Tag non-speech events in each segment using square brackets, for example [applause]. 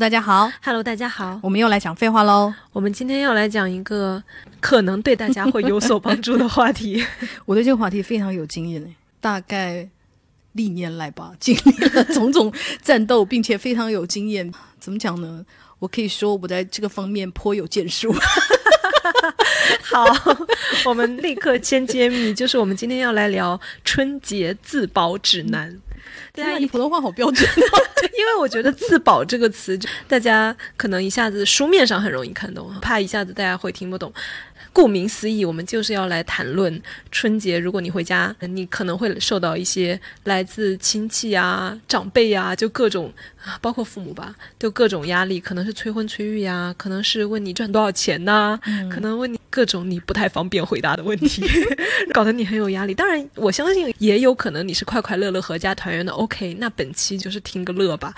大家好，Hello，大家好，我们又来讲废话喽。我们今天要来讲一个可能对大家会有所帮助的话题。[laughs] 我对这个话题非常有经验大概历年来吧，经历了种种战斗，并且非常有经验。怎么讲呢？我可以说我在这个方面颇有建树。[laughs] 好，我们立刻先揭秘，就是我们今天要来聊春节自保指南。对啊，你普通话好标准。[laughs] 因为我觉得“自保”这个词，大家可能一下子书面上很容易看懂，怕一下子大家会听不懂。顾名思义，我们就是要来谈论春节。如果你回家，你可能会受到一些来自亲戚啊、长辈啊，就各种，包括父母吧，就各种压力，可能是催婚催育呀，可能是问你赚多少钱呐，可能问你各种你不太方便回答的问题，[laughs] [laughs] 搞得你很有压力。当然，我相信也有可能你是快快乐乐阖家团圆的。OK，那本期就是听个乐吧。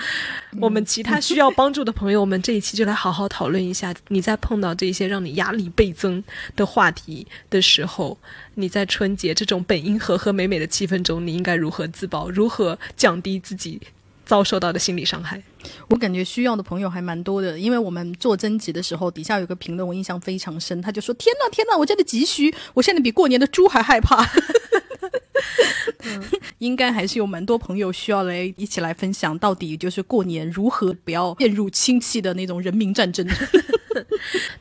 我们其他需要帮助的朋友们，这一期就来好好讨论一下，你在碰到这些让你压力倍增。的话题的时候，你在春节这种本应和和美美的气氛中，你应该如何自保？如何降低自己遭受到的心理伤害？我感觉需要的朋友还蛮多的，因为我们做征集的时候，底下有个评论我印象非常深，他就说：“天呐，天呐，我真的急需，我现在比过年的猪还害怕。” [laughs] 应该还是有蛮多朋友需要来一起来分享，到底就是过年如何不要陷入亲戚的那种人民战争。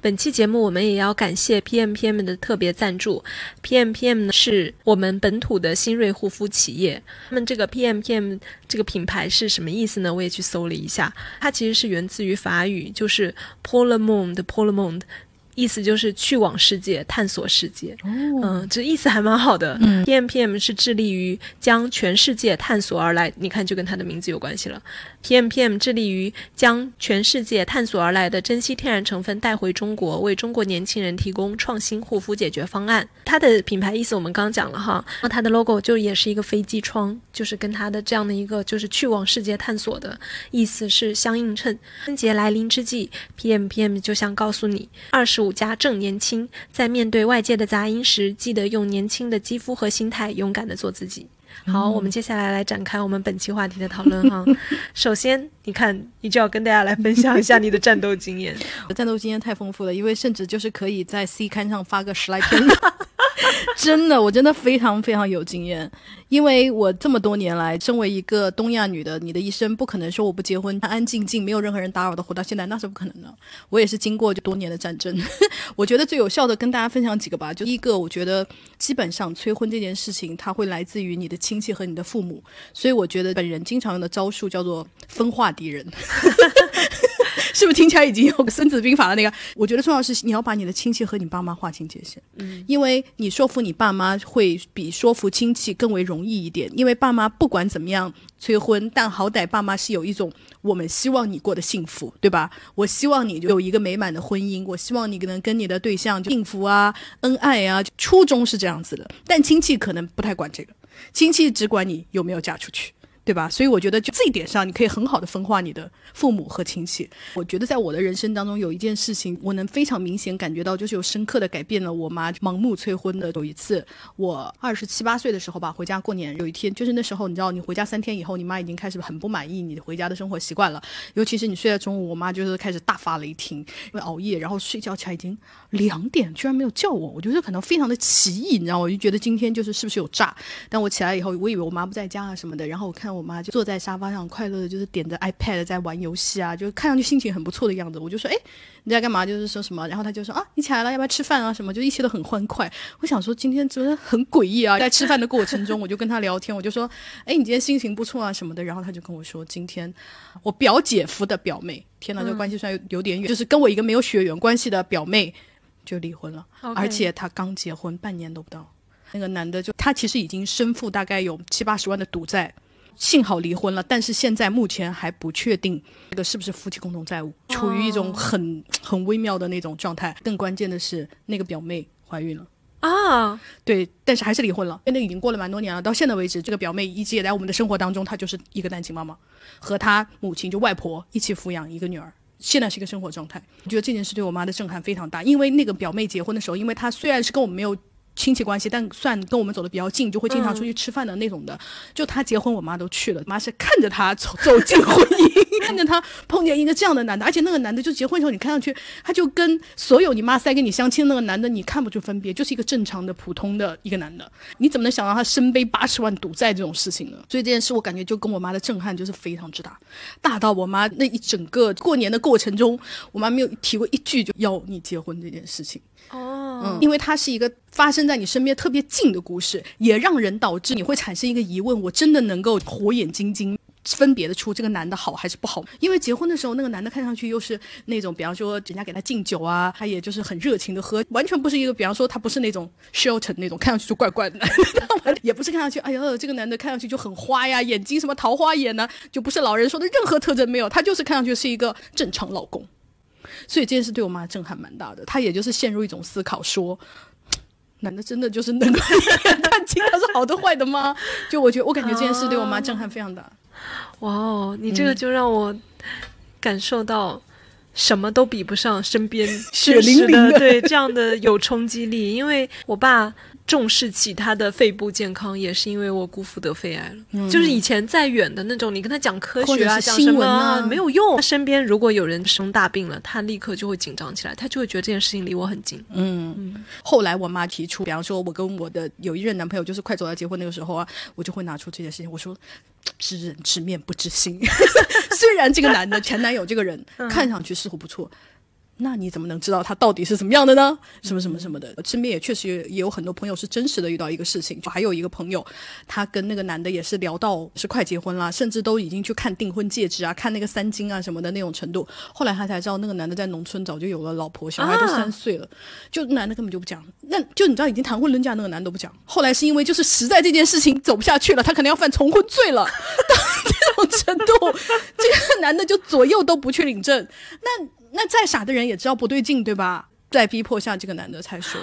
本期节目我们也要感谢 PMPM 的特别赞助，PMPM 呢是我们本土的新锐护肤企业。那么这个 PMPM 这个品牌是什么意思呢？我也去搜了一下，它其实是源自于法语，就是 p o l e m o n d p o l e m o n d 意思就是去往世界，探索世界。嗯，这意思还蛮好的。嗯，PMPM 是致力于将全世界探索而来，你看就跟它的名字有关系了。PMPM 致力于将全世界探索而来的珍稀天然成分带回中国，为中国年轻人提供创新护肤解决方案。它的品牌意思我们刚讲了哈，那它的 logo 就也是一个飞机窗，就是跟它的这样的一个就是去往世界探索的意思是相映衬。春节来临之际，PMPM 就想告诉你，二十五加正年轻，在面对外界的杂音时，记得用年轻的肌肤和心态，勇敢的做自己。好，我们接下来来展开我们本期话题的讨论哈。[laughs] 首先，你看，你就要跟大家来分享一下你的战斗经验。[laughs] 我战斗经验太丰富了，因为甚至就是可以在 C 刊上发个十来篇。[laughs] [laughs] 真的，我真的非常非常有经验，因为我这么多年来，身为一个东亚女的，你的一生不可能说我不结婚，安安静静，没有任何人打扰的活到现在，那是不可能的。我也是经过就多年的战争，[laughs] 我觉得最有效的跟大家分享几个吧。就第一个，我觉得基本上催婚这件事情，它会来自于你的亲戚和你的父母，所以我觉得本人经常用的招数叫做分化敌人。[laughs] [laughs] 是不是听起来已经有《孙子兵法》的那个？我觉得重要是你要把你的亲戚和你爸妈划清界限，嗯，因为你说服你爸妈会比说服亲戚更为容易一点。因为爸妈不管怎么样催婚，但好歹爸妈是有一种我们希望你过得幸福，对吧？我希望你有一个美满的婚姻，我希望你能跟你的对象幸福啊、恩爱啊，初衷是这样子的。但亲戚可能不太管这个，亲戚只管你有没有嫁出去。对吧？所以我觉得就这一点上，你可以很好的分化你的父母和亲戚。我觉得在我的人生当中，有一件事情，我能非常明显感觉到，就是有深刻的改变了我妈盲目催婚的。有一次，我二十七八岁的时候吧，回家过年，有一天，就是那时候，你知道，你回家三天以后，你妈已经开始很不满意你回家的生活习惯了。尤其是你睡在中午，我妈就是开始大发雷霆，因为熬夜，然后睡觉起来已经两点，居然没有叫我。我觉得可能非常的奇异，你知道？我就觉得今天就是是不是有诈？但我起来以后，我以为我妈不在家啊什么的，然后我看。我妈就坐在沙发上，快乐的，就是点着 iPad 在玩游戏啊，就看上去心情很不错的样子。我就说，哎，你在干嘛？就是说什么？然后他就说，啊，你起来了，要不要吃饭啊？什么？就一切都很欢快。我想说，今天真的很诡异啊！在吃饭的过程中，我就跟他聊天，我就说，哎，你今天心情不错啊什么的。然后他就跟我说，今天我表姐夫的表妹，天哪，这关系虽然有有点远，就是跟我一个没有血缘关系的表妹就离婚了，而且她刚结婚半年都不到。那个男的就他其实已经身负大概有七八十万的赌债。幸好离婚了，但是现在目前还不确定这个是不是夫妻共同债务，处于一种很很微妙的那种状态。更关键的是，那个表妹怀孕了啊，对，但是还是离婚了。那已经过了蛮多年了，到现在为止，这个表妹一直也在我们的生活当中，她就是一个单亲妈妈，和她母亲就外婆一起抚养一个女儿，现在是一个生活状态。我觉得这件事对我妈的震撼非常大，因为那个表妹结婚的时候，因为她虽然是跟我们没有。亲戚关系，但算跟我们走的比较近，就会经常出去吃饭的那种的。就他结婚，我妈都去了，妈是看着他走走进婚姻，[laughs] 看着他碰见一个这样的男的，而且那个男的就结婚时候，你看上去他就跟所有你妈塞给你相亲那个男的，你看不出分别，就是一个正常的普通的一个男的。你怎么能想到他身背八十万赌债这种事情呢？所以这件事我感觉就跟我妈的震撼就是非常之大，大到我妈那一整个过年的过程中，我妈没有提过一句就要你结婚这件事情。哦，因为它是一个发生在你身边特别近的故事，也让人导致你会产生一个疑问：我真的能够火眼金睛分别得出这个男的好还是不好？因为结婚的时候，那个男的看上去又是那种，比方说人家给他敬酒啊，他也就是很热情的喝，完全不是一个，比方说他不是那种 Shelton 那种看上去就怪怪的男的，[laughs] 也不是看上去，哎呀，这个男的看上去就很花呀，眼睛什么桃花眼呢、就不是老人说的任何特征没有，他就是看上去是一个正常老公。所以这件事对我妈震撼蛮大的，她也就是陷入一种思考，说，男的真的就是能够一眼看清他是好的坏的吗？就我觉得，我感觉这件事对我妈震撼非常大。哇哦，你这个就让我感受到。什么都比不上身边 [laughs] 血淋淋的对这样的有冲击力，因为我爸重视起他的肺部健康，也是因为我姑父得肺癌了。就是以前再远的那种，你跟他讲科学啊，新闻啊没有用。他身边如果有人生大病了，他立刻就会紧张起来，他就会觉得这件事情离我很近。嗯，后来我妈提出，比方说，我跟我的有一任男朋友，就是快走到结婚那个时候啊，我就会拿出这件事情，我说。知人知面不知心，虽然这个男的前男友这个人看上去似乎不错，那你怎么能知道他到底是怎么样的呢？什么什么什么的，身边也确实也也有很多朋友是真实的遇到一个事情，就还有一个朋友，他跟那个男的也是聊到是快结婚啦，甚至都已经去看订婚戒指啊，看那个三金啊什么的那种程度。后来他才知道，那个男的在农村早就有了老婆，小孩都啊三岁了，就男的根本就不讲。那就你知道，已经谈婚论嫁那个男的都不讲。后来是因为就是实在这件事情走不下去了，他可能要犯重婚罪了，[laughs] 到这种程度，这个男的就左右都不去领证。那那再傻的人也知道不对劲，对吧？在逼迫下，这个男的才说。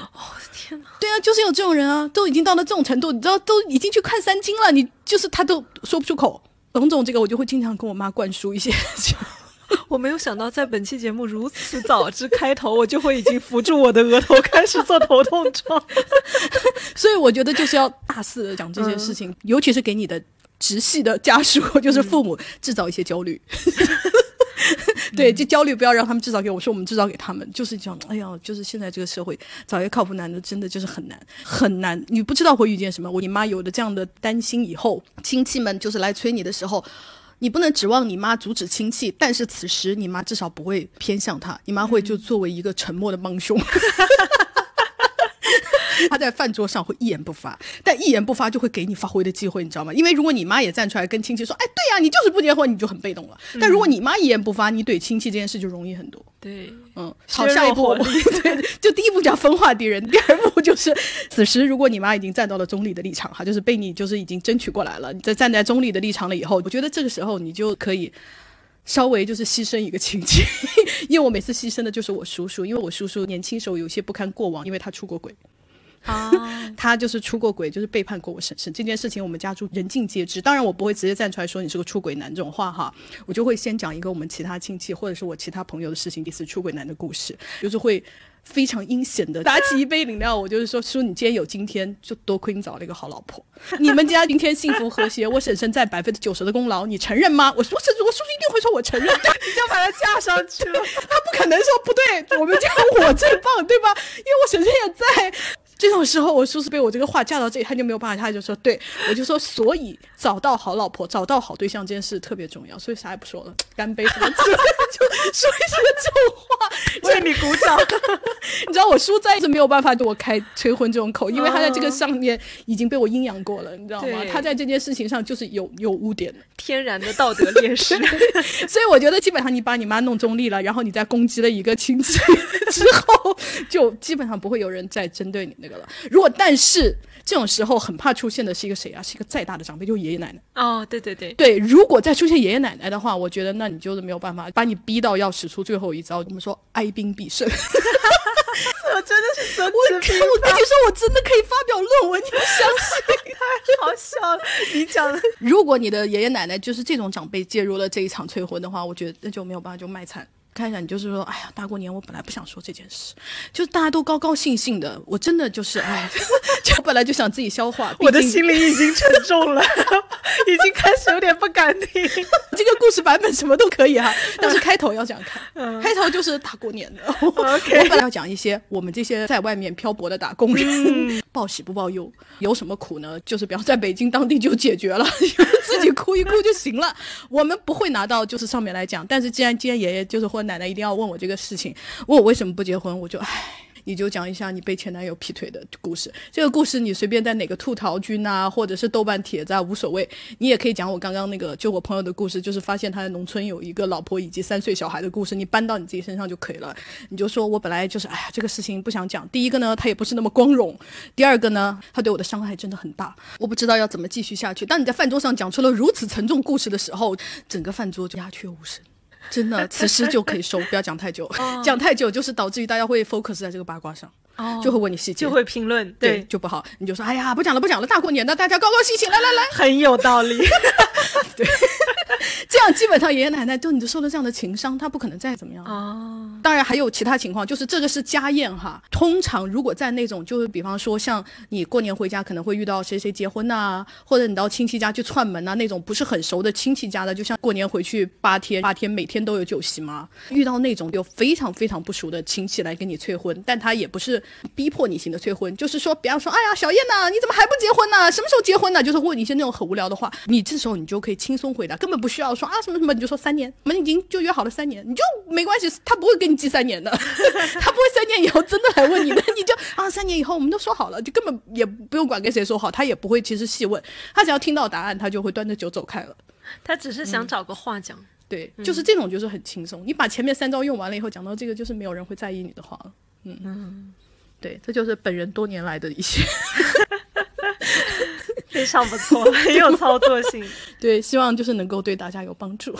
天哪！对啊，就是有这种人啊，都已经到了这种程度，你知道，都已经去看三金了，你就是他都说不出口。种种这个，我就会经常跟我妈灌输一些。[laughs] 我没有想到，在本期节目如此早之开头，我就会已经扶住我的额头，开始做头痛状。[laughs] 所以我觉得就是要大肆的讲这些事情，尤其是给你的直系的家属，就是父母制造一些焦虑。[laughs] 对，就焦虑不要让他们制造给我，说我们制造给他们。就是这样，哎呀，就是现在这个社会找一个靠谱男的，真的就是很难很难。你不知道会遇见什么。我你妈有了这样的担心以后，亲戚们就是来催你的时候。你不能指望你妈阻止亲戚，但是此时你妈至少不会偏向他，你妈会就作为一个沉默的帮凶。[laughs] 他在饭桌上会一言不发，但一言不发就会给你发挥的机会，你知道吗？因为如果你妈也站出来跟亲戚说：“哎，对呀、你就是不结婚，你就很被动了。”但如果你妈一言不发，你怼亲戚这件事就容易很多。对，嗯，好，下一步火力对，就第一步叫分化敌人，第二步就是此时如果你妈已经站到了中立的立场，哈，就是被你就是已经争取过来了，你在站在中立的立场了以后，我觉得这个时候你就可以。稍微就是牺牲一个亲戚，因为我每次牺牲的就是我叔叔，因为我叔叔年轻时候有些不堪过往，因为他出过轨，啊，[laughs] 他就是出过轨，就是背叛过我婶婶这件事情，我们家族人尽皆知。当然，我不会直接站出来说你是个出轨男这种话哈，我就会先讲一个我们其他亲戚或者是我其他朋友的事情，第四出轨男的故事，就是会非常阴险的 [laughs] 打起一杯饮料，我就是说叔，你今天有今天，就多亏你找了一个好老婆，你们家今天幸福和谐，我婶婶在百分之九十的功劳，你承认吗？我说我叔叔一定会说我承认，对 [laughs] 你就把他架上去了。他不可能说不对，我们家我最棒，对吧？因为我婶婶也在。这种时候，我叔叔被我这个话架到这里，他就没有办法，他就说：“对我就说，所以找到好老婆、找到好对象这件事特别重要，所以啥也不说了，[tsk] 干杯什么 [laughs] 就说一些这种话。[laughs] 为你鼓掌。[laughs] 你知道我叔再一直没有办法对我开催婚这种口，因为他在这个上面已经被我阴阳过了，你知道吗？他在这件事情上就是有有污点的。天然的道德劣势。所以我觉得基本上你把你妈弄中立了，然后你再攻击了一个亲戚之后，就基本上不会有人再针对你那个了。如果但是这种时候很怕出现的是一个谁啊？是一个再大的长辈，就是爷爷奶奶。哦，对对对，对，如果再出现爷爷奶奶的话，我觉得那你就是没有办法把你逼到要使出最后一招。我们说哀兵必胜。我真的是孙我看我跟你说，我真的可以发表论文，你不相信？太好笑了。你讲的如果你的爷爷奶奶就是这种长辈介入了这一场催婚的话，我觉得那就没有办法，就卖惨。看一下，你就是说，哎呀，大过年我本来不想说这件事，就是大家都高高兴兴的，我真的就是，哎，[laughs] 就本来就想自己消化，我的心里已经沉重了，[laughs] 已经开始有点不敢听。[laughs] 这个故事版本什么都可以哈、但是开头要这样看，开头就是大过年的。我我本来要讲一些我们这些在外面漂泊的打工人，报喜不报忧，有什么苦呢？就是比方在北京当地就解决了，自己哭一哭就行了。我们不会拿到就是上面来讲，但是既然今天爷爷就是或者奶奶一定要问我这个事情，问我为什么不结婚，我就唉。你就讲一下你被前男友劈腿的故事。这个故事你随便在哪个吐槽君啊，或者是豆瓣帖子啊，无所谓。你也可以讲我刚刚那个，就我朋友的故事，就是发现他在农村有一个老婆以及三岁小孩的故事，你搬到你自己身上就可以了。你就说我本来就是，哎呀，这个事情不想讲。第一个呢，他也不是那么光荣；第二个呢，他对我的伤害真的很大，我不知道要怎么继续下去。当你在饭桌上讲出了如此沉重故事的时候，整个饭桌就鸦雀无声。真的，此时就可以收，不要讲太久，讲太久就是导致于大家会 focus 在这个八卦上，哦就会问你细节，就会评论，对对，就不好，你就说哎呀，不讲了，不讲了，大过年的，大家高高兴兴，来来来，很有道理。[laughs] 对 [laughs] 这样基本上爷爷奶奶对你就受了这样的情伤，他不可能再怎么样。哦，当然还有其他情况，就是这个是家宴哈。通常如果在那种，就是比方说像你过年回家可能会遇到谁谁结婚呐、或者你到亲戚家去串门呐、那种不是很熟的亲戚家的，就像过年回去八天，八天每天都有酒席嘛。遇到那种有非常非常不熟的亲戚来跟你催婚，但他也不是逼迫你型的催婚，就是说，比方说，哎呀，小燕呐、你怎么还不结婚呢？什么时候结婚呢？就是问你一些那种很无聊的话，你这时候你就可以轻松回答，根本不需要说啊什么什么，你就说三年，我们已经就约好了三年，你就没关系，他不会跟你记三年的，[laughs] 他不会三年以后真的来问你的，你就啊三年以后我们都说好了，就根本也不用管跟谁说好，他也不会其实细问，他只要听到答案，他就会端着酒走开了。他只是想找个话讲。对，就是这种，就是很轻松。你把前面三招用完了以后，讲到这个，就是没有人会在意你的话了。嗯对，这就是本人多年来的一些非常不错，很有操作性。[laughs] 对，希望就是能够对大家有帮助。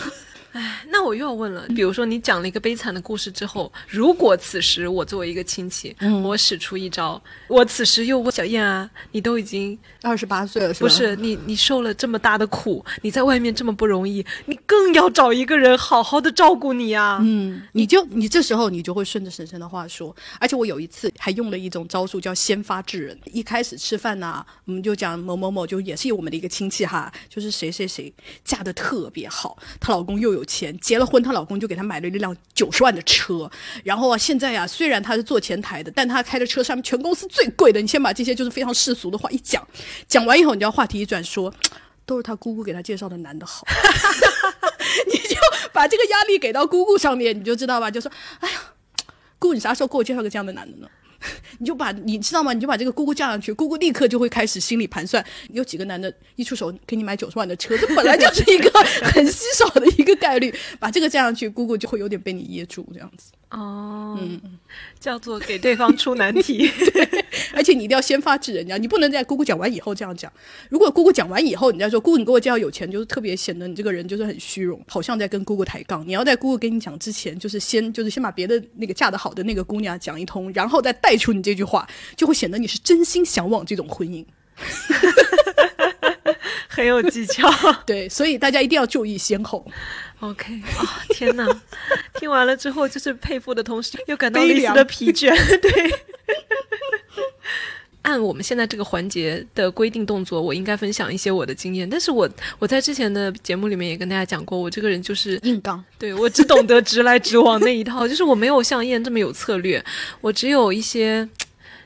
那我又要问了，比如说你讲了一个悲惨的故事之后，如果此时我作为一个亲戚，嗯我使出一招，我此时又问小燕啊，你都已经二十八岁了，是吧？不是你，你受了这么大的苦，你在外面这么不容易，你更要找一个人好好的照顾你啊。嗯，你就你这时候你就会顺着婶婶的话说，而且我有一次还用了一种招数叫先发制人。一开始吃饭呐、我们就讲某某某，就也是我们的一个亲戚哈，就是谁谁谁嫁的特别好，她老公又有钱，结了婚，她老公就给她买了一辆九十万的车。然后啊，现在啊，虽然她是做前台的，但她开的车上面全公司最贵的。你先把这些就是非常世俗的话一讲，讲完以后，你就要话题一转说。都是她姑姑给她介绍的男的好，[laughs] 你就把这个压力给到姑姑上面，你就知道吧？就说，哎呀，姑，你啥时候给我介绍个这样的男的呢？[laughs] 你就把你知道吗？你就把这个姑姑架上去，姑姑立刻就会开始心里盘算，有几个男的一出手给你买九十万的车，这本来就是一个很稀少的一个概率，把这个架上去，姑姑就会有点被你噎住这样子。哦，嗯叫做给对方出难题。而且你一定要先发制人家，你不能在姑姑讲完以后这样讲。如果姑姑讲完以后，你再说姑姑你给我介绍有钱，就是特别显得你这个人就是很虚荣，好像在跟姑姑抬杠。你要在姑姑跟你讲之前，就是先就是先把别的那个嫁得好的那个姑娘讲一通，然后再带出你这句话，就会显得你是真心向往这种婚姻。[laughs] 很有技巧。[laughs] 对，所以大家一定要注意先后。OK 啊、天哪！听完了之后，就是佩服的同时，又感到一丝的疲倦。[laughs] 对。按我们现在这个环节的规定动作，我应该分享一些我的经验。但是我我在之前的节目里面也跟大家讲过，我这个人就是硬刚，[laughs] 对我只懂得直来直往那一套，[laughs] 就是我没有像燕这么有策略，我只有一些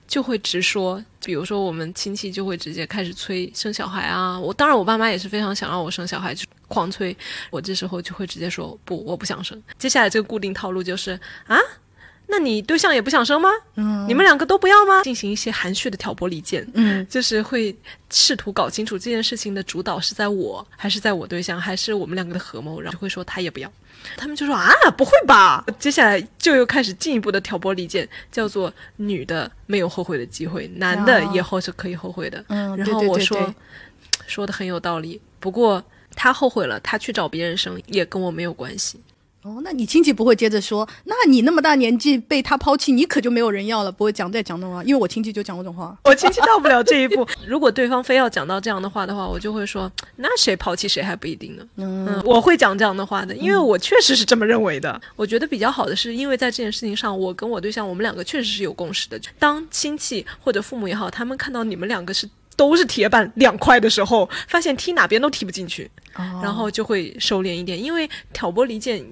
就会直说。比如说我们亲戚就会直接开始催生小孩啊，我当然我爸妈也是非常想让我生小孩，就狂催，我这时候就会直接说不，我不想生。接下来这个固定套路就是啊。那你对象也不想生吗？嗯，你们两个都不要吗？进行一些含蓄的挑拨离间，嗯，就是会试图搞清楚这件事情的主导是在我，还是在我对象，还是我们两个的合谋，然后就会说他也不要，他们就说啊，不会吧？接下来就又开始进一步的挑拨离间，叫做女的没有后悔的机会，男的以后是可以后悔的。嗯然后我说对说的很有道理，不过他后悔了，他去找别人生也跟我没有关系。哦，那你亲戚不会接着说，那你那么大年纪被他抛弃，你可就没有人要了，不会讲再讲那种话，因为我亲戚就讲过这种话。我亲戚到不了这一步。如果对方非要讲到这样的话的话，我就会说，那谁抛弃谁还不一定呢。嗯，我会讲这样的话的，因为我确实是这么认为的。我觉得比较好的是，因为在这件事情上，我跟我对象，我们两个确实是有共识的。当亲戚或者父母也好，他们看到你们两个是都是铁板两块的时候，发现踢哪边都踢不进去，然后就会收敛一点，因为挑拨离间。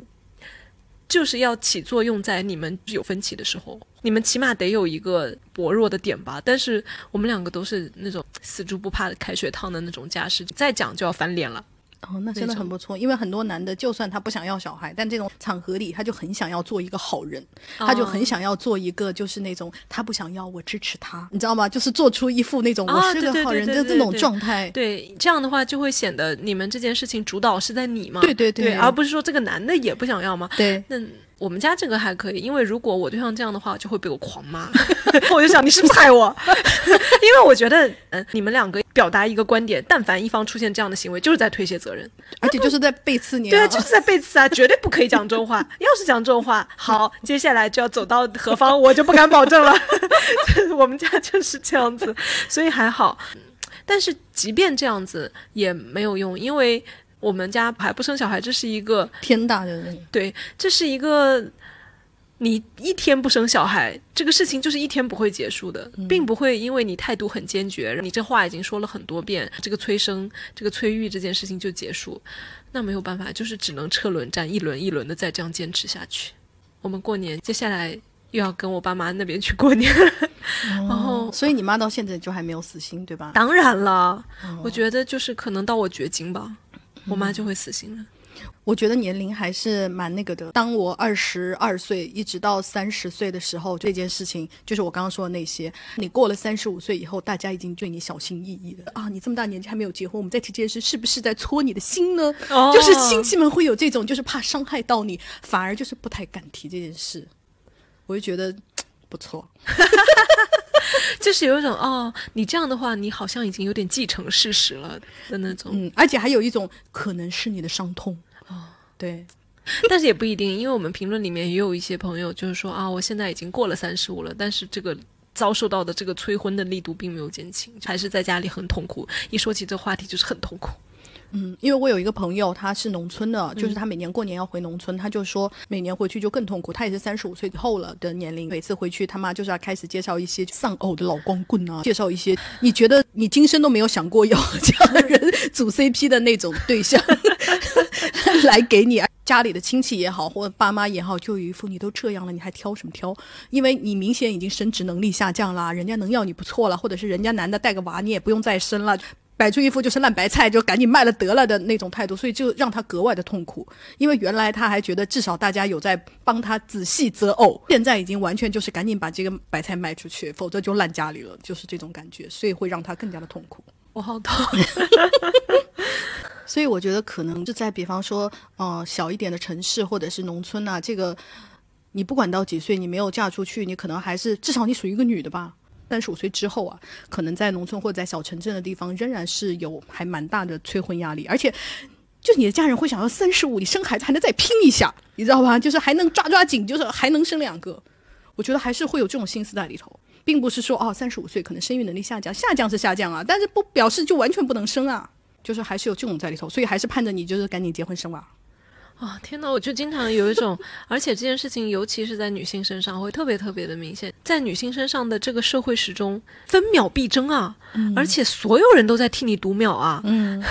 就是要起作用在你们有分歧的时候，你们起码得有一个薄弱的点吧。但是我们两个都是那种死猪不怕开水烫的那种架势，再讲就要翻脸了。哦，那真的很不错，因为很多男的就算他不想要小孩，但这种场合里他就很想要做一个好人，他就很想要做一个就是那种他不想要我支持他，你知道吗？就是做出一副那种我是个好人的这种状态。对，这样的话就会显得你们这件事情主导是在你嘛？对对对，而不是说这个男的也不想要吗？对，那。我们家这个还可以，因为如果我对象这样的话，就会被我狂骂。[laughs] 我就想你是不是害我？[laughs] 因为我觉得，嗯，你们两个表达一个观点，但凡一方出现这样的行为，就是在推卸责任，而且就是在背刺你。对啊，就是在背刺啊，绝对不可以讲这种话。[laughs] 要是讲这种话，好，接下来就要走到何方，我就不敢保证了。我们家就是这样子，所以还好。但是即便这样子也没有用，因为。我们家还不生小孩，这是一个天大的对，这是一个你一天不生小孩，这个事情就是一天不会结束的，并不会因为你态度很坚决，你这话已经说了很多遍，这个催生、这个催育这件事情就结束，那没有办法，就是只能车轮战，一轮一轮的再这样坚持下去。我们过年接下来又要跟我爸妈那边去过年，[laughs] 然后所以你妈到现在就还没有死心，对吧？当然了，我觉得就是可能到我绝经吧。我妈就会死心了。我觉得年龄还是蛮那个的。当我二十二岁一直到三十岁的时候，这件事情就是我刚刚说的那些。你过了三十五岁以后，大家已经对你小心翼翼了啊！你这么大年纪还没有结婚，我们再提这件事，是不是在戳你的心呢？就是亲戚们会有这种，就是怕伤害到你，反而就是不太敢提这件事。我就觉得 [tsk] 不错。[laughs] 就是有一种哦，你这样的话，你好像已经有点继承事实了的那种。嗯，而且还有一种可能是你的伤痛哦，对，但是也不一定，因为我们评论里面也有一些朋友就是说啊，我现在已经过了三十五了，但是这个遭受到的这个催婚的力度并没有减轻，还是在家里很痛苦。一说起这话题，就是很痛苦。嗯，因为我有一个朋友，他是农村的，就是他每年过年要回农村，他就说每年回去就更痛苦。他也是三十五岁以后了的年龄，每次回去他妈就是要开始介绍一些丧偶的老光棍啊，介绍一些你觉得你今生都没有想过要这样的人组 CP 的那种对象 [laughs] 来给你。家里的亲戚也好，或者爸妈也好，就有一副你都这样了，你还挑什么挑？因为你明显已经生殖能力下降啦，人家能要你不错了，或者是人家男的带个娃，你也不用再生了。摆出一副就是烂白菜，就赶紧卖了得了的那种态度，所以就让他格外的痛苦。因为原来他还觉得至少大家有在帮他仔细择偶，现在已经完全就是赶紧把这个白菜卖出去，否则就烂家里了，就是这种感觉，所以会让他更加的痛苦。我好痛。[laughs] [laughs] 所以我觉得可能就在比方说，嗯，小一点的城市或者是农村啊，这个你不管到几岁，你没有嫁出去，你可能还是至少你属于一个女的吧。三十五岁之后啊，可能在农村或者在小城镇的地方，仍然是有还蛮大的催婚压力，而且，就你的家人会想要三十五，你生孩子还能再拼一下，你知道吧？就是还能抓抓紧，就是还能生两个。我觉得还是会有这种心思在里头，并不是说哦，三十五岁可能生育能力下降，下降是下降啊，但是不表示就完全不能生啊，就是还是有这种在里头，所以还是盼着你就是赶紧结婚生娃。天哪！我就经常有一种，而且这件事情，尤其是在女性身上，会特别特别的明显。在女性身上的这个社会时钟，分秒必争啊，而且所有人都在替你读秒啊，嗯，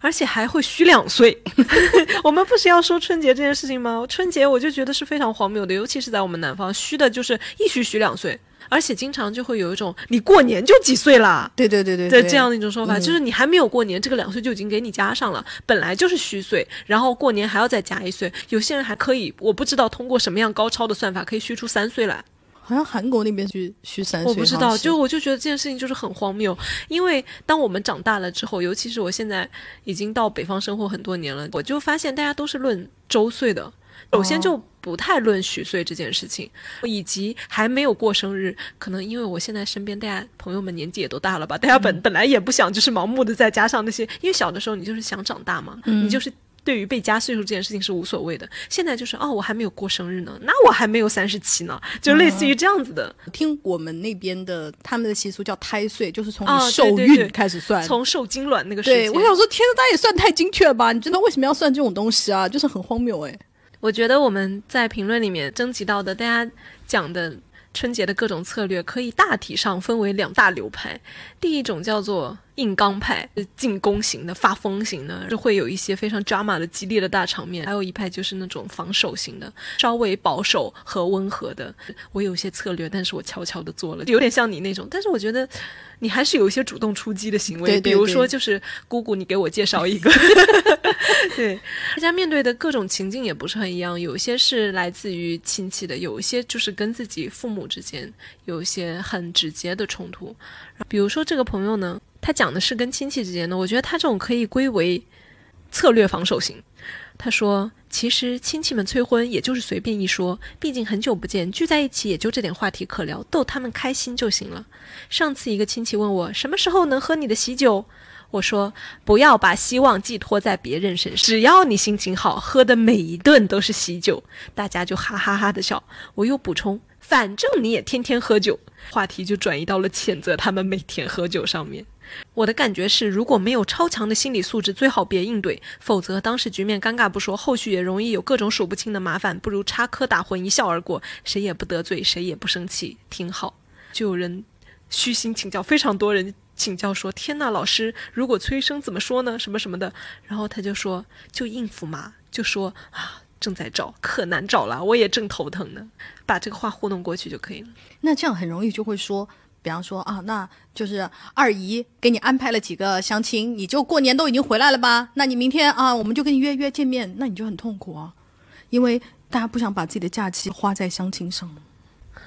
而且还会虚两岁。[laughs] 我们不是要说春节这件事情吗？春节我就觉得是非常荒谬的，尤其是在我们南方，虚的就是一虚虚两岁。而且经常就会有一种，你过年就几岁啦？对对对对，的这样的一种说法，就是你还没有过年，这个两岁就已经给你加上了，本来就是虚岁，然后过年还要再加一岁。有些人还可以，我不知道通过什么样高超的算法可以虚出三岁来。好像韩国那边去虚三岁，我不知道。就我就觉得这件事情就是很荒谬，因为当我们长大了之后，尤其是我现在已经到北方生活很多年了，我就发现大家都是论周岁的。首先就不太论虚岁这件事情，以及还没有过生日，可能因为我现在身边大家朋友们年纪也都大了吧，大家本本来也不想就是盲目的再加上那些，因为小的时候你就是想长大嘛，你就是对于被加岁数这件事情是无所谓的。现在就是哦，我还没有过生日呢，那我还没有三十七呢，就类似于这样子的。听我们那边的他们的习俗叫胎岁，就是从啊你受孕开始算。从受精卵那个时对，我想说，天呐，大家也算太精确了吧？你知道为什么要算这种东西啊？就是很荒谬哎。我觉得我们在评论里面征集到的，大家讲的春节的各种策略，可以大体上分为两大流派。第一种叫做硬刚派，进攻型的、发疯型的，就会有一些非常 drama 的激烈的大场面；还有一派就是那种防守型的，稍微保守和温和的。我有一些策略，但是我悄悄的做了，有点像你那种。但是我觉得你还是有一些主动出击的行为，对对比如说就是姑姑，你给我介绍一个。[laughs] 对，大家面对的各种情境也不是很一样，有一些是来自于亲戚的，有一些就是跟自己父母之间有一些很直接的冲突。比如说这个朋友呢，他讲的是跟亲戚之间的，我觉得他这种可以归为策略防守型。他说：“其实亲戚们催婚也就是随便一说，毕竟很久不见，聚在一起也就这点话题可聊，逗他们开心就行了。上次一个亲戚问我什么时候能喝你的喜酒，我说不要把希望寄托在别人身上，只要你心情好，喝的每一顿都是喜酒，大家就哈哈哈的笑。我又补充，反正你也天天喝酒，话题就转移到了谴责他们每天喝酒上面。我的感觉是，如果没有超强的心理素质，最好别应对，否则当时局面尴尬不说，后续也容易有各种数不清的麻烦。不如插科打诨，一笑而过，谁也不得罪，谁也不生气，挺好。就有人虚心请教，非常多人请教说：“天呐，老师，如果催生怎么说呢？什么什么的。”然后他就说：“就应付嘛，就说啊，正在找，可难找了，我也正头疼呢。”把这个话糊弄过去就可以了。那这样很容易就会说，比方说啊，那就是二姨给你安排了几个相亲，你就过年都已经回来了吧？那你明天啊，我们就跟你约约见面，那你就很痛苦啊，因为大家不想把自己的假期花在相亲上。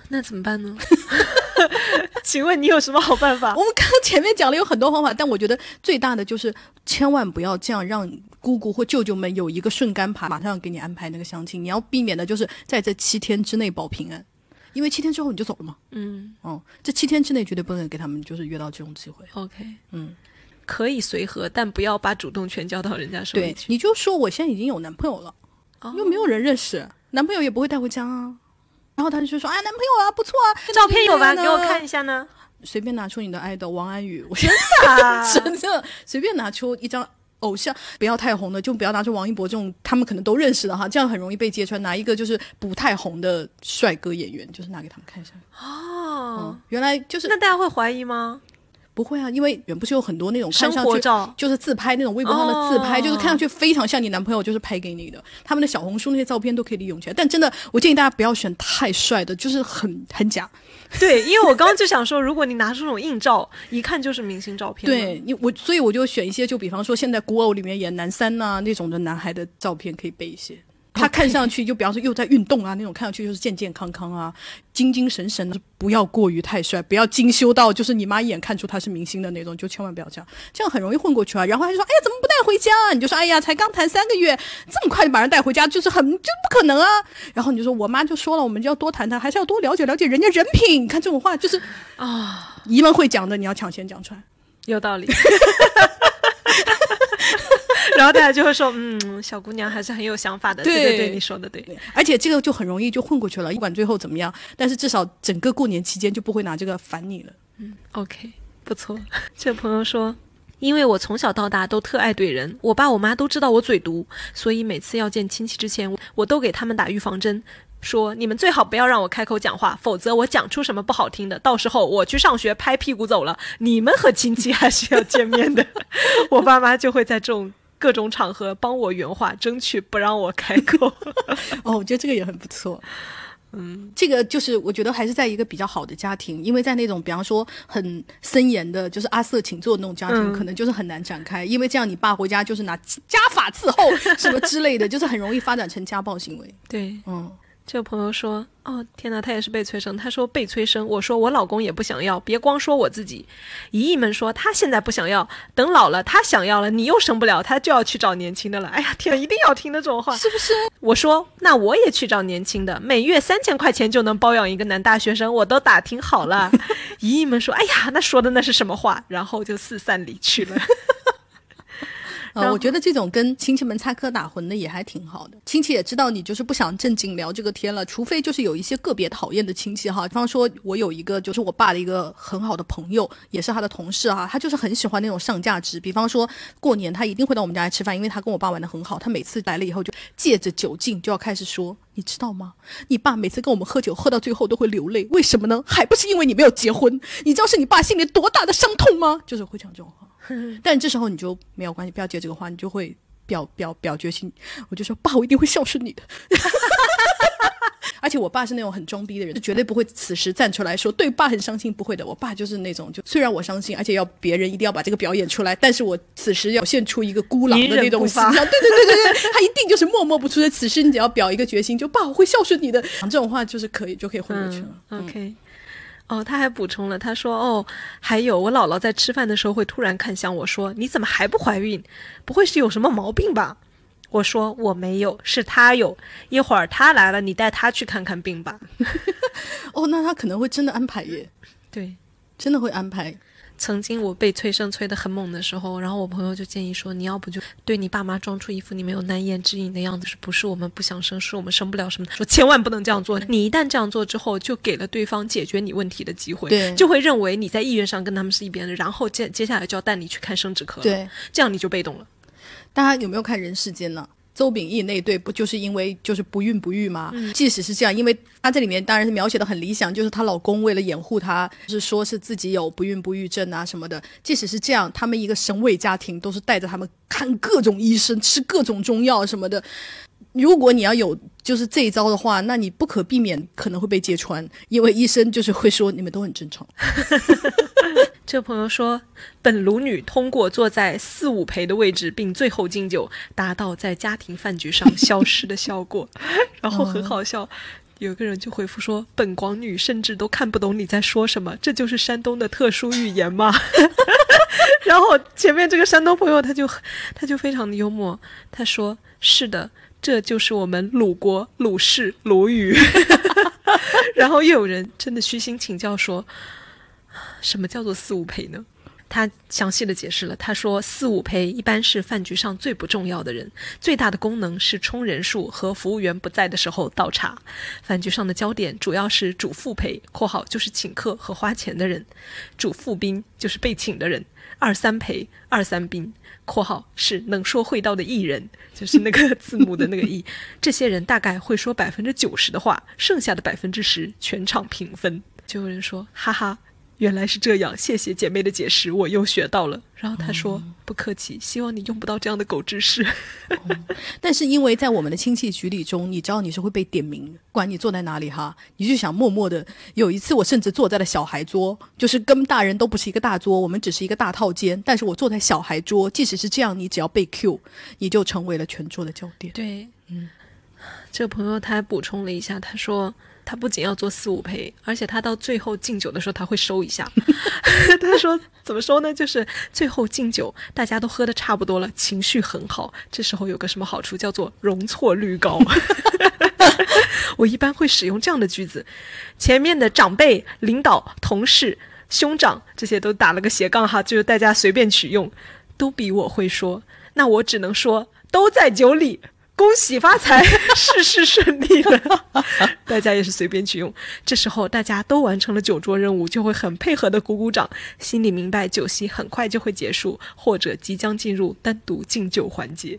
那怎么办呢？[laughs] 请问你有什么好办法？我们刚刚前面讲了有很多方法，但我觉得最大的就是千万不要这样让姑姑或舅舅们有一个顺杆爬，马上给你安排那个相亲。你要避免的就是在这七天之内保平安，因为七天之后你就走了嘛。嗯哦，这七天之内绝对不能给他们就是约到这种机会。，OK，嗯，可以随和，但不要把主动权交到人家手里对，去。你就说我现在已经有男朋友了，哦又没有人认识，男朋友也不会带回家啊。然后他就说：“哎，男朋友啊，不错啊，照片有吧？给我看一下呢。随便拿出你的爱豆王安宇，我啊真的 [laughs] 随便拿出一张偶像，不要太红的，就不要拿出王一博这种他们可能都认识的哈，这样很容易被揭穿。拿一个就是不太红的帅哥演员，就是拿给他们看一下。哦嗯，，原来就是那大家会怀疑吗？不会啊，因为远不是有很多那种看上去照就是自拍那种微博上的自拍，哦就是看上去非常像你男朋友，就是拍给你的。他们的小红书那些照片都可以利用起来，但真的，我建议大家不要选太帅的，就是很很假。对，因为我刚刚就想说，如果你拿出这种硬照，一看就是明星照片。对，你我，所以我就选一些，就比方说现在古偶里面演男三呐、那种的男孩的照片可以备一些。他看上去就比方说又在运动啊，那种看上去就是健健康康啊，精精神神的，不要过于太帅，不要精修到就是你妈一眼看出他是明星的那种，就千万不要这样，这样很容易混过去啊。然后他就说：“哎呀，怎么不带回家、啊？”你就说：“哎呀，才刚谈三个月，这么快就把人带回家，就是很就不可能啊。”然后你就说：“我妈就说了，我们就要多谈谈，还是要多了解了解人家人品。”你看这种话就是啊，姨们会讲的，你要抢先讲出来。有道理。[laughs] 然后大家就会说，嗯，小姑娘还是很有想法的。对对对对，你说的对。对，而且这个就很容易就混过去了，不管最后怎么样，但是至少整个过年期间就不会拿这个烦你了。嗯 OK，不错。这朋友说，因为我从小到大都特爱怼人，我爸我妈都知道我嘴毒，所以每次要见亲戚之前，我都给他们打预防针。说你们最好不要让我开口讲话，否则我讲出什么不好听的，到时候我去上学拍屁股走了，你们和亲戚还是要见面的。[laughs] 我爸妈就会在这种各种场合帮我圆话，争取不让我开口。[laughs] 哦，我觉得这个也很不错。嗯，这个就是我觉得还是在一个比较好的家庭，因为在那种比方说很森严的，就是阿瑟请坐的那种家庭，嗯可能就是很难展开，因为这样你爸回家就是拿家法伺候什么之类的，就是很容易发展成家暴行为。对，嗯，这个朋友说：“哦，天哪，他也是被催生。他说被催生，我说我老公也不想要，别光说我自己。姨姨们说他现在不想要，等老了他想要了，你又生不了，他就要去找年轻的了。哎呀，天，一定要听的这种话，是不是？我说那我也去找年轻的，每月三千块钱就能包养一个男大学生，我都打听好了。[laughs] 姨姨们说：哎呀，那说的那是什么话？然后就四散离去了。呃，我觉得这种跟亲戚们插科打诨的也还挺好的。亲戚也知道你就是不想正经聊这个天了，除非就是有一些个别讨厌的亲戚哈。比方说，我有一个就是我爸的一个很好的朋友，也是他的同事哈，他就是很喜欢那种上价值。比方说过年他一定会到我们家来吃饭，因为他跟我爸玩的很好。他每次来了以后就借着酒劲就要开始说。你知道吗？你爸每次跟我们喝酒，喝到最后都会流泪，为什么呢？还不是因为你没有结婚？你知道是你爸心里多大的伤痛吗？就是会讲这种话。但这时候你就没有关系，不要接这个话，你就会表表表决心。我就说，爸，我一定会孝顺你的。[laughs] 而且我爸是那种很装逼的人，就绝对不会此时站出来说对爸很伤心，不会的。我爸就是那种，就虽然我伤心，而且要别人一定要把这个表演出来，但是我此时要现出一个孤狼的那种形象。对对对对对，他一定就是默默不出的。此时你只要表一个决心，就爸我会孝顺你的，讲这种话就是可以，就可以混过去了。OK，哦，他还补充了，他说哦，还有我姥姥在吃饭的时候会突然看向我说：“你怎么还不怀孕？不会是有什么毛病吧？”我说我没有，是他有。一会儿他来了，你带他去看看病吧。[laughs] 哦，那他可能会真的安排耶。对，真的会安排。曾经我被催生催得很猛的时候，然后我朋友就建议说，你要不就对你爸妈装出一副你没有难言之隐的样子，是不是我们不想生，是我们生不了什么？说千万不能这样做。你一旦这样做之后，就给了对方解决你问题的机会，对，就会认为你在意愿上跟他们是一边的，然后接接下来就要带你去看生殖科了。对，这样你就被动了。大家有没有看《人世间》呢？邹秉义那对不就是因为就是不孕不育吗？即使是这样，因为她这里面当然是描写的很理想，就是她老公为了掩护她，是说是自己有不孕不育症啊什么的。即使是这样，他们一个省委家庭都是带着他们看各种医生，吃各种中药什么的。如果你要有就是这一招的话，那你不可避免可能会被揭穿，因为医生就是会说你们都很正常。[laughs] 这个朋友说，本鲁女通过坐在四五陪的位置，并最后敬酒，达到在家庭饭局上消失的效果。[laughs] 然后很好笑，有个人就回复说，本广女甚至都看不懂你在说什么，这就是山东的特殊语言吗？[laughs] 然后前面这个山东朋友他就他就非常的幽默，他说是的。这就是我们鲁国鲁氏鲁语，[laughs] 然后又有人真的虚心请教说，什么叫做四五陪呢？他详细的解释了，他说四五陪一般是饭局上最不重要的人，最大的功能是充人数和服务员不在的时候倒茶。饭局上的焦点主要是主副陪（括号就是请客和花钱的人），主副宾就是被请的人，二三陪二三宾。括号是能说会道的艺人，就是那个字母的那个艺。这些人大概会说百分之九十的话，剩下的百分之十全场平分。就有人说：“哈哈。”原来是这样，谢谢姐妹的解释，我又学到了。然后他说：“不客气，希望你用不到这样的狗知识。” [laughs] 但是因为在我们的亲戚局里中，你知道你是会被点名的，不管你坐在哪里哈，你就想默默的。有一次我甚至坐在了小孩桌，就是跟大人都不是一个大桌，我们只是一个大套间，但是我坐在小孩桌，即使是这样，你只要被 Q，你就成为了全桌的焦点。对，嗯，这个朋友他还补充了一下，他说。他不仅要做四五陪，而且他到最后敬酒的时候他会收一下。[laughs] [laughs] 他说怎么收呢？就是最后敬酒，大家都喝的差不多了，情绪很好，这时候有个什么好处叫做容错率高。[laughs] 我一般会使用这样的句子：前面的长辈、领导、同事、兄长这些都打了个斜杠哈，就是大家随便取用，都比我会说。那我只能说都在酒里。恭喜发财，事事顺利了。大家也是随便取用。这时候大家都完成了酒桌任务，就会很配合的鼓鼓掌，心里明白酒席很快就会结束，或者即将进入单独敬酒环节。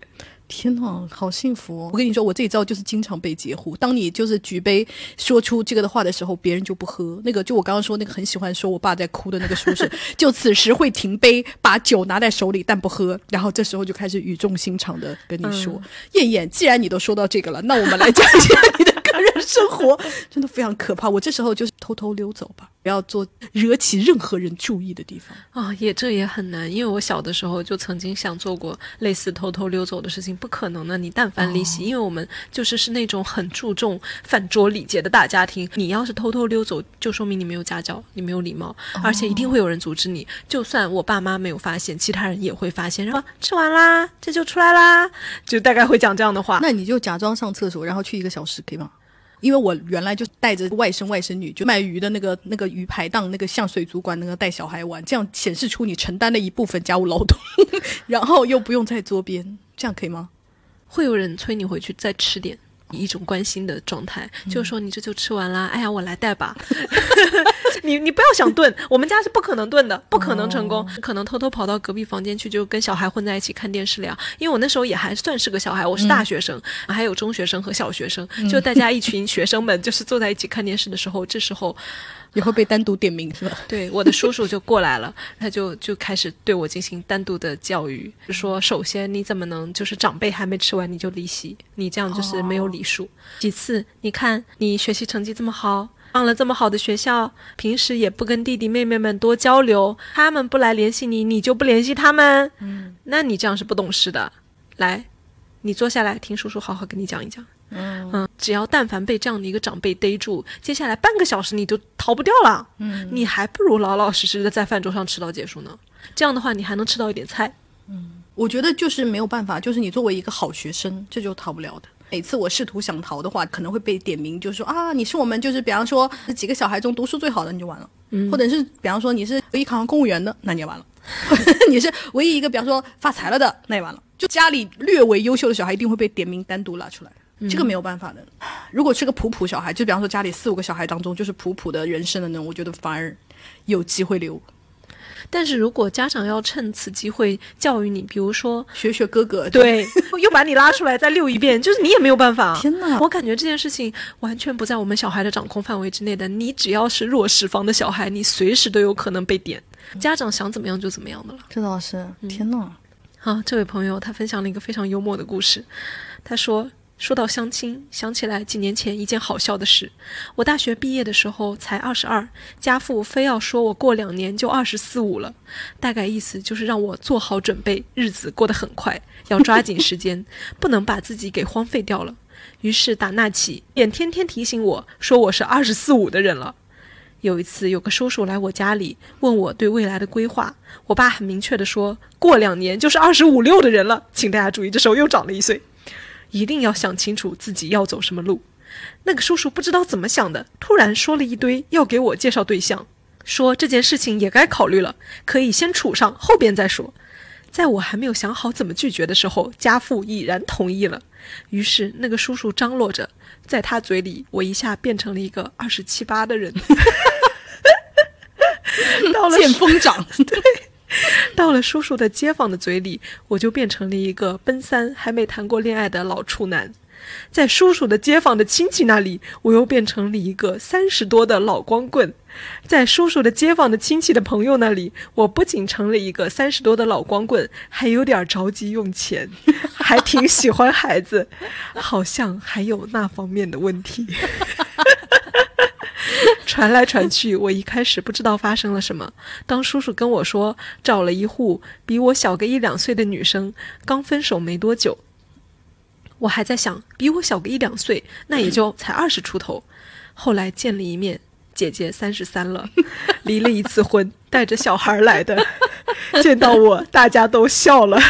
天呐，好幸福！哦！我跟你说，我这一招就是经常被截胡。当你就是举杯说出这个的话的时候，别人就不喝。那个就我刚刚说那个很喜欢说我爸在哭的那个叔叔，[laughs] 就此时会停杯，把酒拿在手里但不喝。然后这时候就开始语重心长的跟你说：“燕燕，既然你都说到这个了，那我们来讲一下你的。”个人生活真的非常可怕，我这时候就是偷偷溜走吧，不要做惹起任何人注意的地方啊。也这也很难，因为我小的时候就曾经想做过类似偷偷溜走的事情，不可能的。你但凡离席，因为我们就是是那种很注重饭桌礼节的大家庭，你要是偷偷溜走，就说明你没有家教，你没有礼貌，而且一定会有人阻止你。就算我爸妈没有发现，其他人也会发现。然后吃完啦，这就出来啦，就大概会讲这样的话。那你就假装上厕所，然后去一个小时，可以吗？因为我原来就带着外甥外甥女，就卖鱼的那个那个鱼排档，那个像水族馆那个带小孩玩，这样显示出你承担了一部分家务劳动，[laughs] 然后又不用在桌边，这样可以吗？会有人催你回去再吃点，以一种关心的状态，就是说你这就吃完啦，哎呀，我来带吧。[laughs] 你你不要想炖，[laughs] 我们家是不可能炖的，不可能成功，可能偷偷跑到隔壁房间去，就跟小孩混在一起看电视了呀。因为我那时候也还算是个小孩，我是大学生，还有中学生和小学生，就大家一群学生们就是坐在一起看电视的时候，这时候也会被单独点名是吧？[laughs] 对，我的叔叔就过来了，他就就开始对我进行单独的教育，说首先你怎么能就是长辈还没吃完你就离席，你这样就是没有礼数。其次，你看你学习成绩这么好。上了这么好的学校，平时也不跟弟弟妹妹们多交流，他们不来联系你，你就不联系他们。嗯，那你这样是不懂事的。来，你坐下来听叔叔好好跟你讲一讲。嗯嗯，只要但凡被这样的一个长辈逮住，接下来半个小时你就逃不掉了。嗯，你还不如老老实实的在饭桌上吃到结束呢。这样的话，你还能吃到一点菜。嗯，我觉得就是没有办法，就是你作为一个好学生，这就逃不了的。每次我试图想逃的话，可能会被点名，就是说啊，你是我们就是比方说几个小孩中读书最好的，你就完了；嗯或者是比方说你是唯一考上公务员的，那你也完了；[laughs] 你是唯一一个比方说发财了的，那也完了。就家里略为优秀的小孩，一定会被点名单独拉出来，这个没有办法的。如果是个普普小孩，就比方说家里四五个小孩当中就是普普的人生的呢，我觉得反而有机会留。但是如果家长要趁此机会教育你，比如说学学哥哥，对，又把你拉出来再溜一遍，就是你也没有办法。天哪，我感觉这件事情完全不在我们小孩的掌控范围之内的。你只要是弱势方的小孩，你随时都有可能被点，家长想怎么样就怎么样的了。这倒是，天哪。好，这位朋友他分享了一个非常幽默的故事，他说。说到相亲，想起来几年前一件好笑的事。我大学毕业的时候才二十二，家父非要说我过两年就二十四五了，大概意思就是让我做好准备，日子过得很快，要抓紧时间，不能把自己给荒废掉了。于是打那起，便天天提醒我说我是二十四五的人了。有一次，有个叔叔来我家里问我对未来的规划，我爸很明确的说过两年就是二十五六的人了。请大家注意，这时候又长了一岁。一定要想清楚自己要走什么路。那个叔叔不知道怎么想的，突然说了一堆要给我介绍对象，说这件事情也该考虑了，可以先处上，后边再说。在我还没有想好怎么拒绝的时候，家父已然同意了。于是那个叔叔张罗着，在他嘴里，我一下变成了一个二十七八的人，[laughs] 到了见风长，[laughs] 对。[laughs] 到了叔叔的街坊的嘴里，我就变成了一个奔三还没谈过恋爱的老处男；在叔叔的街坊的亲戚那里，我又变成了一个三十多的老光棍；在叔叔的街坊的亲戚的朋友那里，我不仅成了一个三十多的老光棍，还有点着急用钱，还挺喜欢孩子，好像还有那方面的问题。[laughs] [laughs] 传来传去，我一开始不知道发生了什么。当叔叔跟我说找了一户比我小个一两岁的女生，刚分手没多久，我还在想，比我小个一两岁，那也就才二十出头。后来见了一面，姐姐三十三了，[laughs] 离了一次婚，带着小孩来的。见到我，大家都笑了。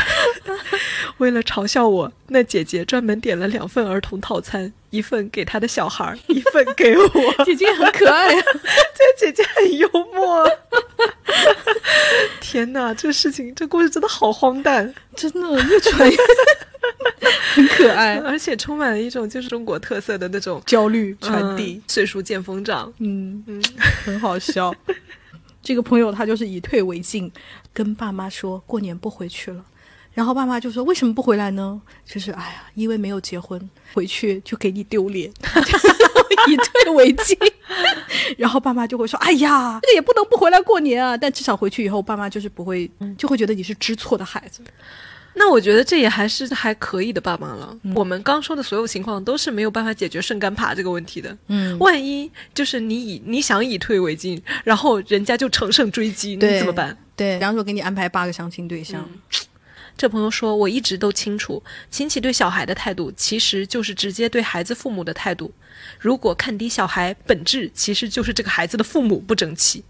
为了嘲笑我，那姐姐专门点了两份儿童套餐，一份给她的小孩，一份给我。[laughs] 姐姐很可爱啊，[laughs] 这姐姐很幽默。[laughs] 天哪，这事情，这故事真的好荒诞，真的越传越很可爱，而且充满了一种就是中国特色的那种焦虑传递。岁数见风长，嗯嗯，很好笑。这个朋友他就是以退为进，跟爸妈说过年不回去了。然后爸妈就说：“为什么不回来呢？就是哎呀，因为没有结婚，回去就给你丢脸，[laughs] 以退为进。[laughs] 然后爸妈就会说：‘哎呀，这个也不能不回来过年啊！’但至少回去以后，爸妈就是不会，就会觉得你是知错的孩子。那我觉得这也还是还可以的爸妈了。我们刚说的所有情况都是没有办法解决顺杆爬这个问题的。嗯，万一就是你以你想以退为进，然后人家就乘胜追击，你怎么办？对，比方说给你安排八个相亲对象。[tsk] ”这朋友说：“我一直都清楚，亲戚对小孩的态度，其实就是直接对孩子父母的态度。如果看低小孩，本质其实就是这个孩子的父母不争气。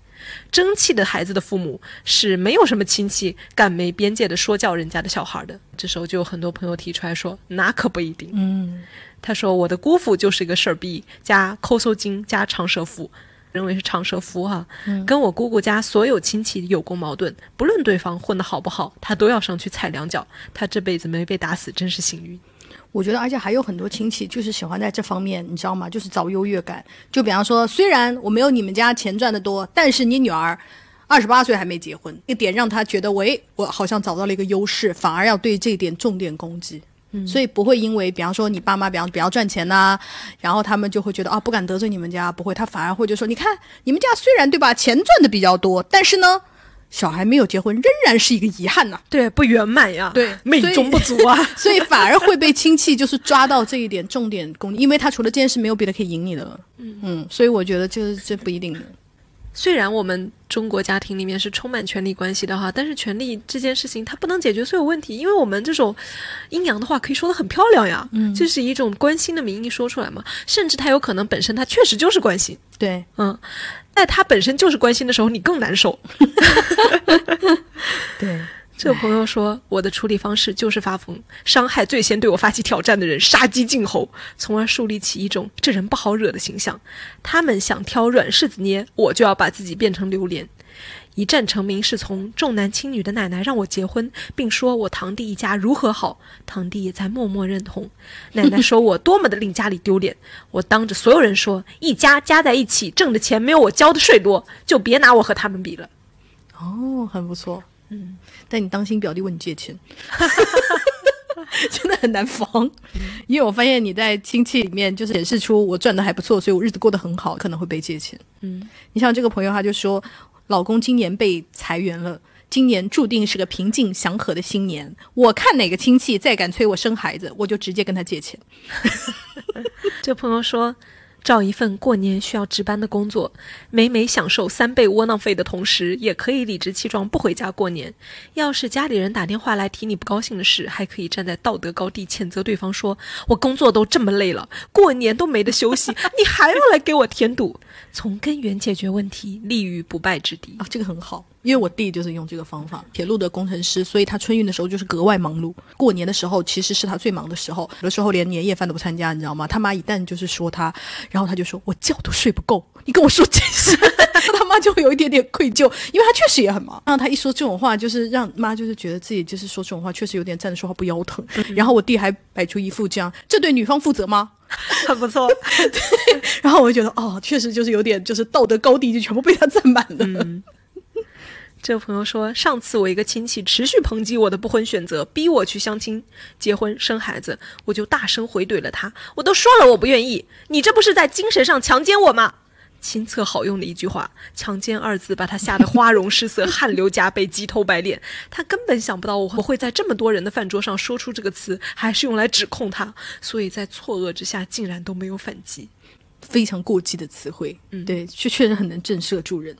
争气的孩子的父母是没有什么亲戚敢没边界的说教人家的小孩的。这时候就有很多朋友提出来说：‘那可不一定。’嗯，他说我的姑父就是一个事儿逼加抠搜精加长舌妇。认为是长舌夫哈，跟我姑姑家所有亲戚有过矛盾，不论对方混得好不好，他都要上去踩两脚。他这辈子没被打死，真是幸运。我觉得，而且还有很多亲戚就是喜欢在这方面，你知道吗？就是找优越感。就比方说，虽然我没有你们家钱赚得多，但是你女儿二十八岁还没结婚，一点让他觉得，喂，我好像找到了一个优势，反而要对这一点重点攻击。所以不会因为，比方说你爸妈比方比较赚钱呐，然后他们就会觉得啊不敢得罪你们家，不会，他反而会就说，你看你们家虽然对吧钱赚的比较多，但是呢，小孩没有结婚仍然是一个遗憾呐，对，不圆满呀，对，美中不足啊，[laughs] 所以反而会被亲戚就是抓到这一点重点攻，因为他除了这件事没有别的可以赢你的了，嗯。嗯，所以我觉得就是这不一定的。虽然我们中国家庭里面是充满权力关系的哈，但是权力这件事情它不能解决所有问题，因为我们这种阴阳的话可以说的很漂亮呀，嗯，就是一种关心的名义说出来嘛，甚至他有可能本身他确实就是关心，对，嗯，在他本身就是关心的时候，你更难受，[laughs] 对。这个朋友说，我的处理方式就是发疯，伤害最先对我发起挑战的人，杀鸡儆猴，从而树立起一种这人不好惹的形象。他们想挑软柿子捏，我就要把自己变成榴莲。一战成名是从重男轻女的奶奶让我结婚，并说我堂弟一家如何好，堂弟也在默默认同。奶奶说我多么的令家里丢脸，我当着所有人说，一家加在一起挣的钱没有我交的税多，就别拿我和他们比了。哦，很不错。嗯，但你当心表弟问你借钱，[laughs] 真的很难防。因为我发现你在亲戚里面就是显示出我赚的还不错，所以我日子过得很好，可能会被借钱。嗯，你像这个朋友，他就说老公今年被裁员了，今年注定是个平静祥和的新年。我看哪个亲戚再敢催我生孩子，我就直接跟他借钱。[laughs] 这朋友说。找一份过年需要值班的工作，每每享受三倍窝囊费的同时，也可以理直气壮不回家过年。要是家里人打电话来提你不高兴的事，还可以站在道德高地谴责对方，说我工作都这么累了，过年都没得休息，你还要来给我添堵。从根源解决问题，立于不败之地啊！这个很好，因为我弟就是用这个方法，铁路的工程师，所以他春运的时候就是格外忙碌。过年的时候其实是他最忙的时候，有的时候连年夜饭都不参加，你知道吗？他妈一旦就是说他，然后他就说我觉都睡不够，你跟我说这事，[laughs] 他妈就会有一点点愧疚，因为他确实也很忙。然后他一说这种话，就是让妈就是觉得自己就是说这种话确实有点站着说话不腰疼。然后我弟还摆出一副这样，这对女方负责吗？很不错，[laughs] 对。然后我就觉得，哦，确实就是有点，就是道德高地就全部被他占满了。这位朋友说，上次我一个亲戚持续抨击我的不婚选择，逼我去相亲、结婚、生孩子，我就大声回怼了他。我都说了我不愿意，你这不是在精神上强奸我吗？亲测好用的一句话，“强奸”二字把他吓得花容失色、汗流浃背、鸡头白脸。他根本想不到我我会在这么多人的饭桌上说出这个词，还是用来指控他。所以在错愕之下，竟然都没有反击。非常过激的词汇，嗯，对，确确实很能震慑住人。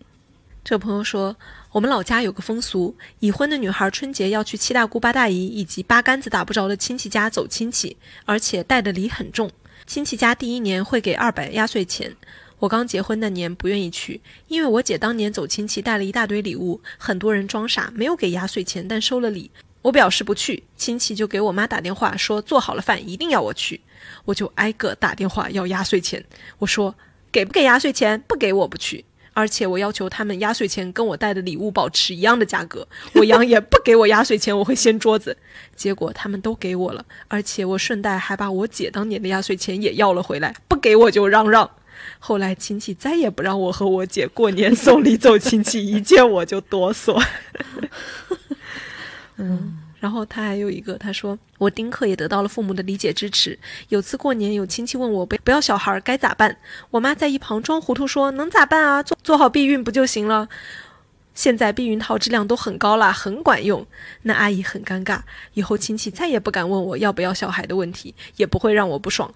这朋友说，我们老家有个风俗，已婚的女孩春节要去七大姑八大姨以及八竿子打不着的亲戚家走亲戚，而且带的礼很重。亲戚家第一年会给二百压岁钱。我刚结婚那年不愿意去，因为我姐当年走亲戚带了一大堆礼物，很多人装傻没有给压岁钱，但收了礼。我表示不去，亲戚就给我妈打电话说做好了饭一定要我去，我就挨个打电话要压岁钱。我说给不给压岁钱？不给我不去，而且我要求他们压岁钱跟我带的礼物保持一样的价格。我扬言不给我压岁钱我会掀桌子。结果他们都给我了，而且我顺带还把我姐当年的压岁钱也要了回来，不给我就嚷嚷。后来亲戚再也不让我和我姐过年送礼走亲戚，一见我就哆嗦。嗯，然后他还有一个，他说我丁克也得到了父母的理解支持。有次过年，有亲戚问我不不要小孩该咋办，我妈在一旁装糊涂说能咋办啊，做做好避孕不就行了？现在避孕套质量都很高了，很管用。那阿姨很尴尬，以后亲戚再也不敢问我要不要小孩的问题，也不会让我不爽。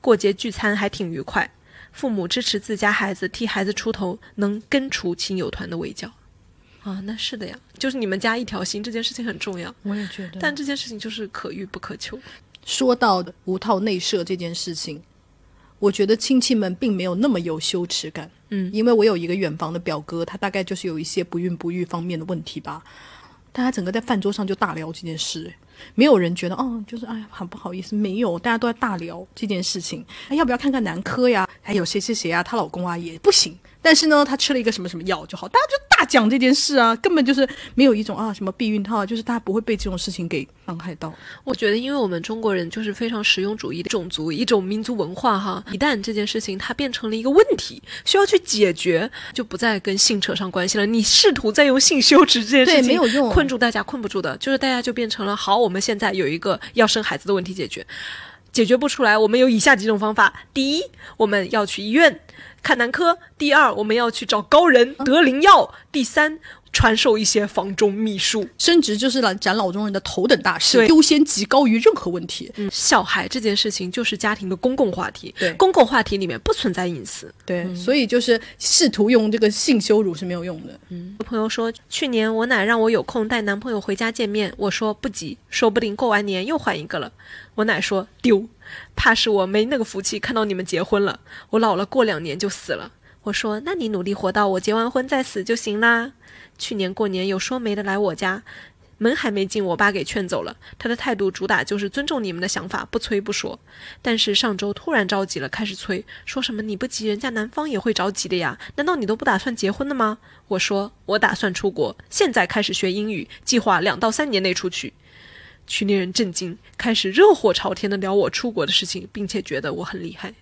过节聚餐还挺愉快。父母支持自家孩子替孩子出头，能根除亲友团的围剿，啊，那是的呀，就是你们家一条心，这件事情很重要。我也觉得，但这件事情就是可遇不可求。说到的无套内射这件事情，我觉得亲戚们并没有那么有羞耻感。嗯，因为我有一个远房的表哥，他大概就是有一些不孕不育方面的问题吧，大家整个在饭桌上就大聊这件事。没有人觉得哦，就是哎呀很不好意思，没有，大家都在大聊这件事情，哎，要不要看看男科呀？还有谁谁谁啊，她老公啊也不行。但是呢，他吃了一个什么什么药就好，大家就大讲这件事啊，根本就是没有一种啊什么避孕套，就是大家不会被这种事情给伤害到。我觉得，因为我们中国人就是非常实用主义的种族，一种民族文化哈。一旦这件事情它变成了一个问题，需要去解决，就不再跟性扯上关系了。你试图再用性羞耻这件事情，对没有用困住大家，困不住的。就是大家就变成了好，我们现在有一个要生孩子的问题解决，解决不出来，我们有以下几种方法：第一，我们要去医院看男科；第二，我们要去找高人得灵药；第三，传授一些房中秘术。升职就是了斩老中人的头等大事，优先级高于任何问题。嗯，小孩这件事情就是家庭的公共话题，对公共话题里面不存在隐私。对，所以就是试图用这个性羞辱是没有用的。有朋友说，去年我奶让我有空带男朋友回家见面，我说不急，说不定过完年又换一个了。我奶说丢，怕是我没那个福气看到你们结婚了，我老了过两年就死了。我说那你努力活到我结完婚再死就行啦。去年过年有说媒的来我家。门还没进，我爸给劝走了。他的态度主打就是尊重你们的想法，不催不说。但是上周突然着急了，开始催，说什么你不急，人家男方也会着急的呀？难道你都不打算结婚的吗？我说我打算出国，现在开始学英语，计划两到三年内出去。群里人震惊，开始热火朝天的聊我出国的事情，并且觉得我很厉害。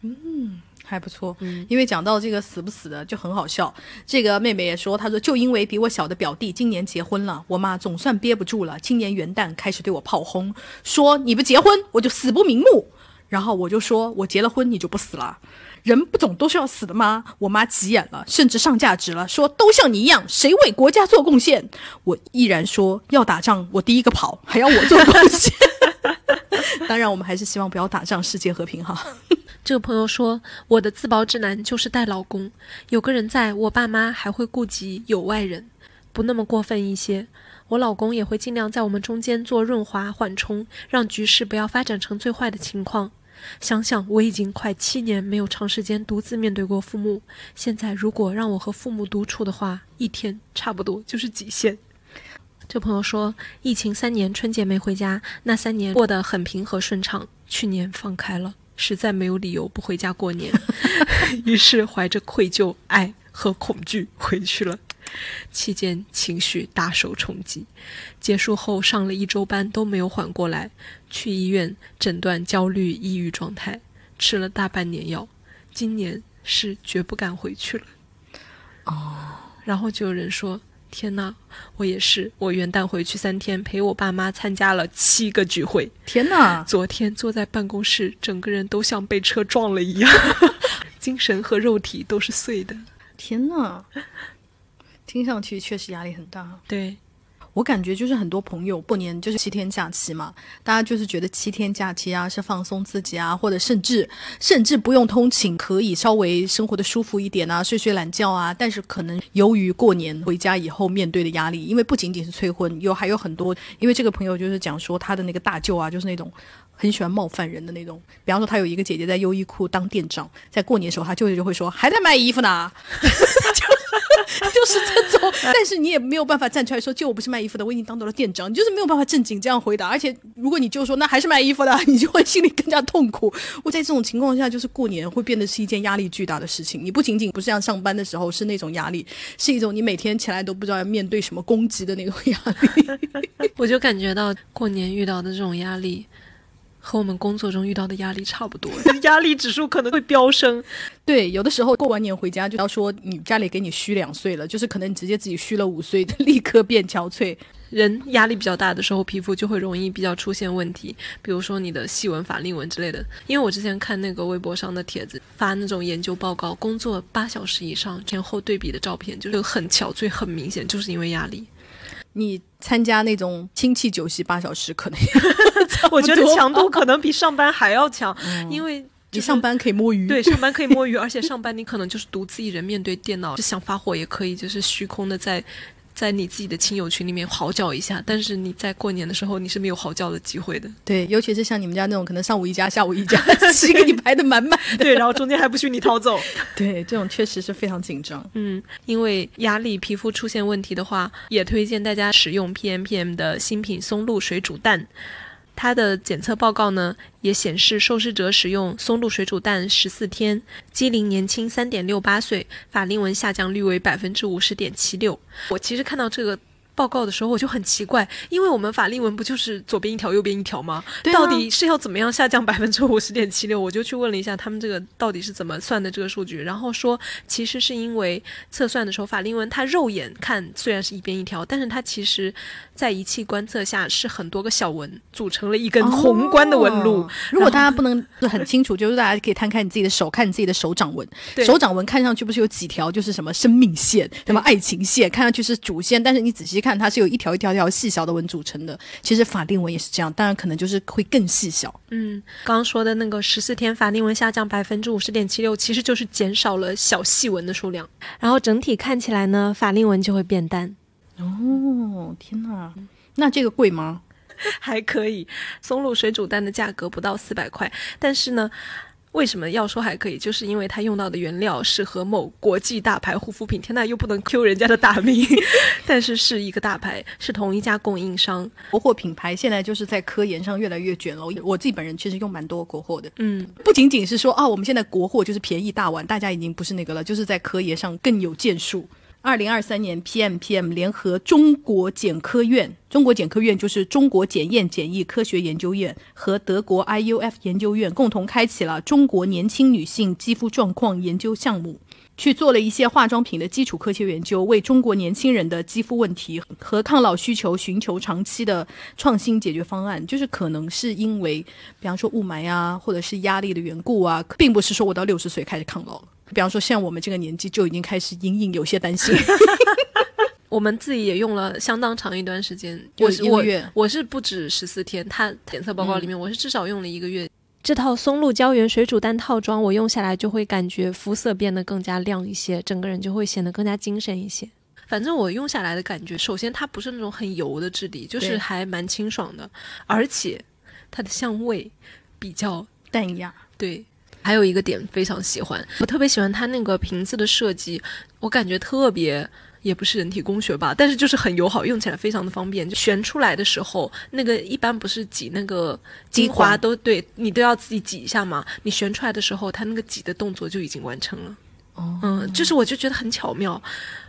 嗯还不错，嗯因为讲到这个死不死的就很好笑。这个妹妹也说，她说就因为比我小的表弟今年结婚了，我妈总算憋不住了，今年元旦开始对我炮轰，说你不结婚我就死不瞑目。然后我就说我结了婚你就不死了，人不总都是要死的吗？我妈急眼了，甚至上价值了，说都像你一样，谁为国家做贡献？我依然说要打仗我第一个跑，还要我做贡献。[laughs] 当然，我们还是希望不要打仗，世界和平哈。[laughs] 这个朋友说，我的自保指南就是带老公，有个人在，我爸妈还会顾及有外人，不那么过分一些。我老公也会尽量在我们中间做润滑缓冲，让局势不要发展成最坏的情况。想想我已经快七年没有长时间独自面对过父母，现在如果让我和父母独处的话，一天差不多就是极限。这朋友说，疫情三年春节没回家，那三年过得很平和顺畅。去年放开了，实在没有理由不回家过年，[laughs] 于是怀着愧疚、爱和恐惧回去了。期间情绪大受冲击，结束后上了一周班都没有缓过来，去医院诊断焦虑、抑郁状态，吃了大半年药，今年是绝不敢回去了。哦，然后就有人说。天呐，我也是。我元旦回去三天，陪我爸妈参加了七个聚会。天哪！昨天坐在办公室，整个人都像被车撞了一样，[laughs] 精神和肉体都是碎的。天呐，听上去确实压力很大。对，我感觉就是很多朋友过年就是七天假期嘛，大家就是觉得七天假期啊是放松自己啊，或者甚至甚至不用通勤，可以稍微生活的舒服一点啊，睡睡懒觉啊。但是可能由于过年回家以后面对的压力，因为不仅仅是催婚，有还有很多，因为这个朋友就是讲说他的那个大舅啊，就是那种。很喜欢冒犯人的那种，比方说他有一个姐姐在优衣库当店长，在过年的时候，他舅舅就会说还在卖衣服呢，[laughs] 就是这种。但是你也没有办法站出来说，舅我不是卖衣服的，我已经当到了店长，你就是没有办法正经这样回答。而且如果你就说那还是卖衣服的，[laughs] 你就会心里更加痛苦。我在这种情况下，就是过年会变得是一件压力巨大的事情。你不仅仅不是像上班的时候是那种压力，是一种你每天起来都不知道要面对什么攻击的那种压力。[laughs] 我就感觉到过年遇到的这种压力。和我们工作中遇到的压力差不多，[laughs] 压力指数可能会飙升。对，有的时候过完年回家就要说你家里给你虚两岁了，就是可能你直接自己虚了五岁，[laughs] 立刻变憔悴。人压力比较大的时候，皮肤就会容易比较出现问题，比如说你的细纹、法令纹之类的。因为我之前看那个微博上的帖子，发那种研究报告，工作八小时以上前后对比的照片，就是很憔悴、很明显，就是因为压力。你参加那种亲戚酒席八小时，可能 [laughs] 我觉得强度可能比上班还要强，因为你上班可以摸鱼，对，上班可以摸鱼，而且上班你可能就是独自一人面对电脑，就想发火也可以，就是虚空的在在你自己的亲友群里面嚎叫一下，但是你在过年的时候你是没有嚎叫的机会的。对，尤其是像你们家那种，可能上午一家，下午一家，是给你排的满满的。[laughs] 对，然后中间还不许你逃走。对，这种确实是非常紧张。嗯，因为压力、皮肤出现问题的话，也推荐大家使用 PMPM 的新品松露水煮蛋。他的检测报告呢，也显示受试者使用松露水煮蛋十四天，肌龄年轻三点六八岁，法令纹下降率为百分之五十点七六。我其实看到这个。报告的时候我就很奇怪，因为我们法令纹不就是左边一条右边一条吗？到底是要怎么样下降百分之五十点七六？我就去问了一下他们这个到底是怎么算的这个数据，然后说其实是因为测算的时候法令纹它肉眼看虽然是一边一条，但是它其实在仪器观测下是很多个小纹组成了一根宏观的纹路。如果大家不能很清楚，就是大家可以摊开你自己的手，看你自己的手掌纹，手掌纹看上去不是有几条，就是什么生命线、什么爱情线，看上去是主线，但是你仔细看。看它是由一条一条条细小的纹组成的，其实法令纹也是这样，当然可能就是会更细小。嗯，刚刚说的那个十四天法令纹下降百分之五十点七六，其实就是减少了小细纹的数量，然后整体看起来呢，法令纹就会变淡。哦，天哪，那这个贵吗？还可以，松露水煮蛋的价格不到四百块，但是呢。为什么要说还可以？就是因为它用到的原料是和某国际大牌护肤品，天呐，又不能 Q 人家的大名，[laughs] 但是是一个大牌，是同一家供应商。国货品牌现在就是在科研上越来越卷了。我自己本人其实用蛮多国货的，嗯，不仅仅是说啊，我们现在国货就是便宜大碗，大家已经不是那个了，就是在科研上更有建树。二零二三年，PMPM 联合中国检科院，中国检科院就是中国检验检疫科学研究院和德国 IUF 研究院共同开启了中国年轻女性肌肤状况研究项目，去做了一些化妆品的基础科学研究，为中国年轻人的肌肤问题和抗老需求寻求长期的创新解决方案。就是可能是因为，比方说雾霾啊，或者是压力的缘故啊，并不是说我到六十岁开始抗老了。比方说，像我们这个年纪就已经开始隐隐有些担心。[laughs] 我们自己也用了相当长一段时间，我一个月，我是不止十四天。它检测报告里面，我是至少用了一个月。这套松露胶原水煮蛋套装，我用下来就会感觉肤色变得更加亮一些，整个人就会显得更加精神一些。反正我用下来的感觉，首先它不是那种很油的质地，就是还蛮清爽的，而且它的香味比较淡雅，对。还有一个点非常喜欢，我特别喜欢它那个瓶子的设计，我感觉特别也不是人体工学吧，但是就是很友好，用起来非常的方便。就旋出来的时候，那个一般不是挤那个精华都对你都要自己挤一下嘛？你旋出来的时候，它那个挤的动作就已经完成了。哦，嗯，就是我就觉得很巧妙。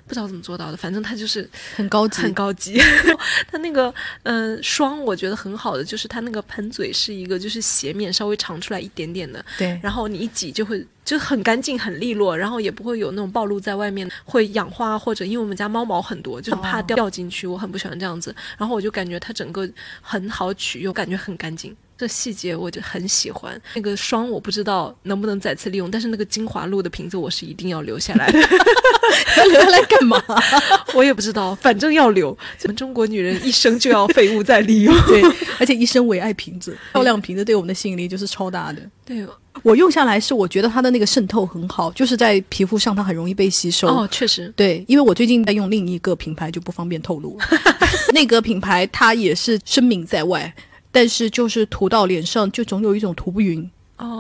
不知道怎么做到的，反正它就是很高级，很高级。[laughs] 它那个嗯霜，我觉得很好的就是它那个喷嘴是一个就是斜面稍微长出来一点点的，对。然后你一挤就会就很干净很利落，然后也不会有那种暴露在外面会氧化或者因为我们家猫毛很多，就怕掉进去，我很不喜欢这样子。然后我就感觉它整个很好取用，感觉很干净。这细节我就很喜欢。那个霜我不知道能不能再次利用，但是那个精华露的瓶子我是一定要留下来的。[laughs] 要留下来干嘛？[laughs] 我也不知道，反正要留。咱们中国女人一生就要废物再利用，对，[laughs] 而且一生唯爱瓶子，漂亮瓶子对我们的吸引力就是超大的。对，我用下来是我觉得它的那个渗透很好，就是在皮肤上它很容易被吸收。哦，确实。对，因为我最近在用另一个品牌，就不方便透露。那个品牌它也是声名在外。但是就是涂到脸上，就总有一种涂不匀、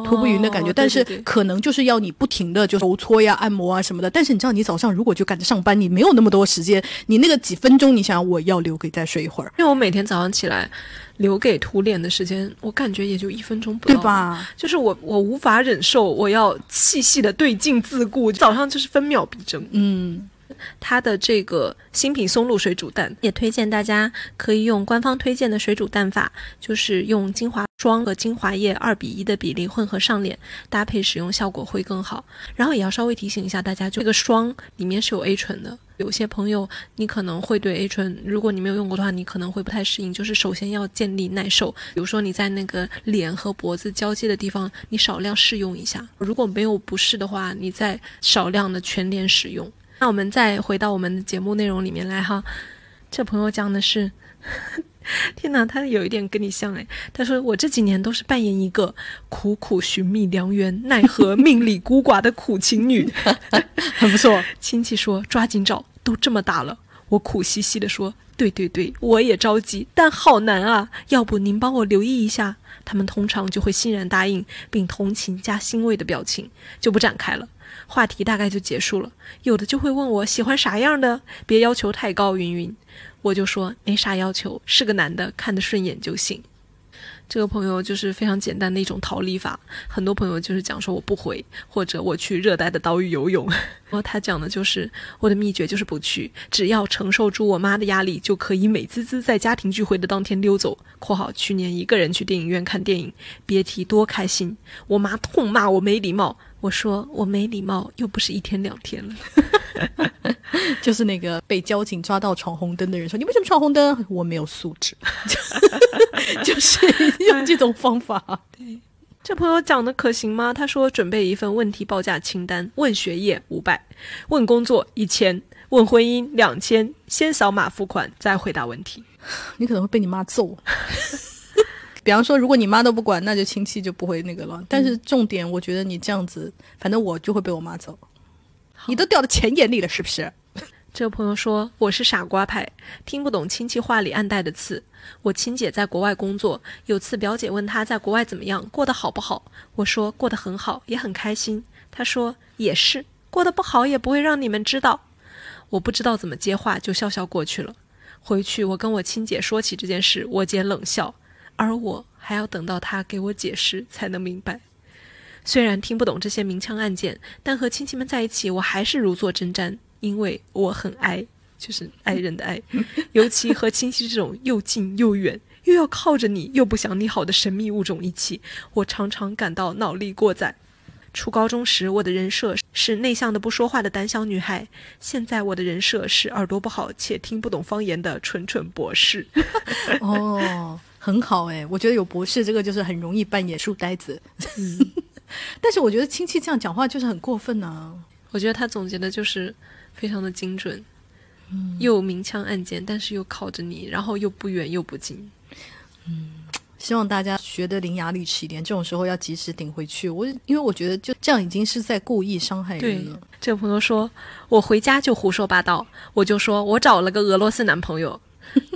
涂不匀的感觉。但是可能就是要你不停的就揉搓呀、按摩啊什么的。但是你知道，你早上如果就赶着上班，你没有那么多时间，你那个几分钟，你想我要留给再睡一会儿。因为我每天早上起来留给涂脸的时间，我感觉也就一分钟不到，对吧？就是我我无法忍受，我要细细的对镜自顾，早上就是分秒必争。嗯。它的这个新品松露水煮蛋，也推荐大家可以用官方推荐的水煮蛋法，就是用精华霜和精华液二比一的比例混合上脸，搭配使用效果会更好。然后也要稍微提醒一下大家，就这个霜里面是有 A 醇的，有些朋友你可能会对 A 醇，如果你没有用过的话，你可能会不太适应。就是首先要建立耐受，比如说你在那个脸和脖子交接的地方，你少量试用一下。如果没有不适的话，你再少量的全脸使用。那我们再回到我们的节目内容里面来哈，这朋友讲的是，[laughs] 天哪，他有一点跟你像哎，他说我这几年都是扮演一个苦苦寻觅良缘，奈何命里孤寡的苦情女，[laughs] 很不错。[laughs] 亲戚说抓紧找，都这么大了，我苦兮兮地说：“对对对，我也着急，但好难啊！要不您帮我留意一下？”他们通常就会欣然答应，并同情加欣慰的表情，就不展开了，话题大概就结束了。有的就会问我喜欢啥样的，别要求太高，云云。我就说没啥要求，是个男的，看得顺眼就行。这个朋友就是非常简单的一种逃离法，很多朋友就是讲说我不回，或者我去热带的岛屿游泳。然 [laughs] 后他讲的就是我的秘诀就是不去，只要承受住我妈的压力，就可以美滋滋在家庭聚会的当天溜走。（括号去年一个人去电影院看电影，别提多开心。）我妈痛骂我没礼貌。我说我没礼貌，又不是一天两天了。[laughs] 就是那个被交警抓到闯红灯的人说：“你为什么闯红灯？”我没有素质，[laughs] 就是用这种方法。对，这朋友讲的可行吗？他说准备一份问题报价清单：问学业五百，问工作一千，问婚姻两千。先扫码付款，再回答问题。你可能会被你妈揍。比方说，如果你妈都不管，那就亲戚就不会那个了。但是重点，我觉得你这样子，反正我就会被我妈揍。你都掉到钱眼里了，是不是？这个朋友说我是傻瓜派，听不懂亲戚话里暗带的刺。我亲姐在国外工作，有次表姐问她在国外怎么样，过得好不好？我说过得很好，也很开心。她说也是，过得不好也不会让你们知道。我不知道怎么接话，就笑笑过去了。回去我跟我亲姐说起这件事，我姐冷笑。而我还要等到他给我解释才能明白。虽然听不懂这些明枪暗箭，但和亲戚们在一起，我还是如坐针毡，因为我很爱，就是爱人的爱。[laughs] 尤其和亲戚这种又近又远，又要靠着你，又不想你好的神秘物种一起，我常常感到脑力过载。初高中时，我的人设是内向的不说话的胆小女孩；现在，我的人设是耳朵不好且听不懂方言的蠢蠢博士。[laughs] 哦。很好哎，我觉得有博士这个就是很容易扮演书呆子。嗯，[laughs] 但是我觉得亲戚这样讲话就是很过分呢。我觉得他总结的就是非常的精准，嗯，又明枪暗箭，但是又靠着你，然后又不远又不近。嗯，希望大家学的伶牙俐齿一点，这种时候要及时顶回去。我因为我觉得就这样已经是在故意伤害人了。这个朋友说我回家就胡说八道，我就说我找了个俄罗斯男朋友，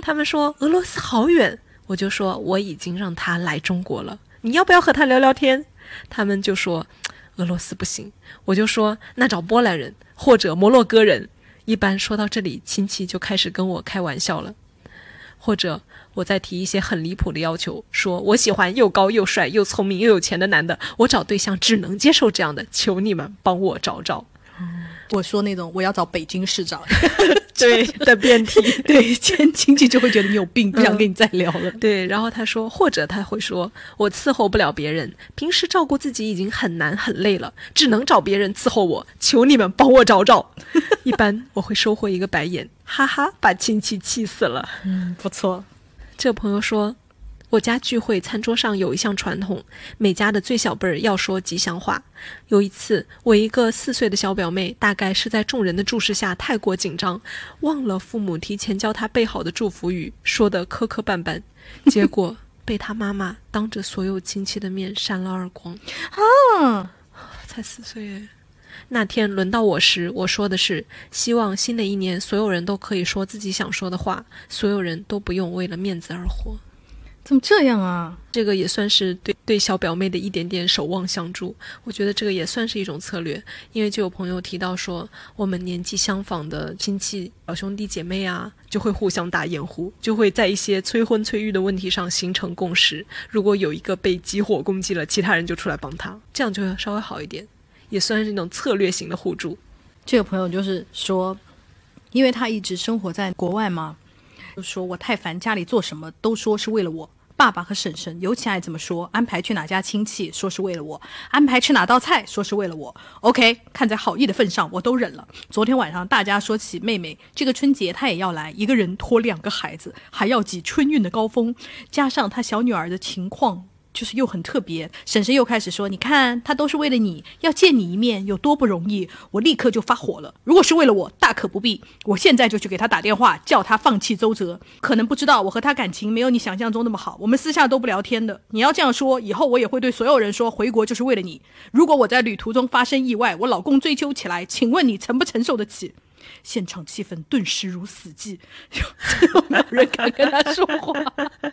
他们说俄罗斯好远。我就说我已经让他来中国了，你要不要和他聊聊天？他们就说俄罗斯不行。我就说那找波兰人或者摩洛哥人。一般说到这里，亲戚就开始跟我开玩笑了，或者我再提一些很离谱的要求，说我喜欢又高又帅又聪明又有钱的男的，我找对象只能接受这样的，求你们帮我找找。我说那种我要找北京市长，[laughs] 对 [laughs] 的辩题，对亲亲戚就会觉得你有病，不想跟你再聊了。对，然后他说，或者他会说，我伺候不了别人，平时照顾自己已经很难很累了，只能找别人伺候我，求你们帮我找找。[laughs] 一般我会收获一个白眼，哈哈，把亲戚气死了。嗯，不错。这朋友说。我家聚会餐桌上有一项传统，每家的最小辈儿要说吉祥话。有一次，我一个四岁的小表妹，大概是在众人的注视下太过紧张，忘了父母提前教她背好的祝福语，说的磕磕绊绊，结果 [laughs] 被她妈妈当着所有亲戚的面扇了耳光。啊，才四岁那天轮到我时，我说的是希望新的一年所有人都可以说自己想说的话，所有人都不用为了面子而活。怎么这样啊？这个也算是对对小表妹的一点点守望相助。我觉得这个也算是一种策略，因为就有朋友提到说，我们年纪相仿的亲戚、表兄弟姐妹啊，就会互相打掩护，就会在一些催婚催育的问题上形成共识。如果有一个被急火攻击了，其他人就出来帮他，这样就会稍微好一点，也算是一种策略型的互助。这个朋友就是说，因为他一直生活在国外嘛。就说我太烦，家里做什么都说是为了我。爸爸和婶婶尤其爱这么说。安排去哪家亲戚，说是为了我；安排吃哪道菜，说是为了我。OK，看在好意的份上，我都忍了。昨天晚上大家说起妹妹，这个春节她也要来，一个人拖两个孩子，还要挤春运的高峰，加上她小女儿的情况。就是又很特别，婶婶又开始说：“你看，他都是为了你要见你一面，有多不容易。”我立刻就发火了。如果是为了我，大可不必。我现在就去给他打电话，叫他放弃周折。可能不知道，我和他感情没有你想象中那么好，我们私下都不聊天的。你要这样说，以后我也会对所有人说，回国就是为了你。如果我在旅途中发生意外，我老公追究起来，请问你承不承受得起？现场气氛顿时如死寂，[laughs] 就没有人敢跟他说话。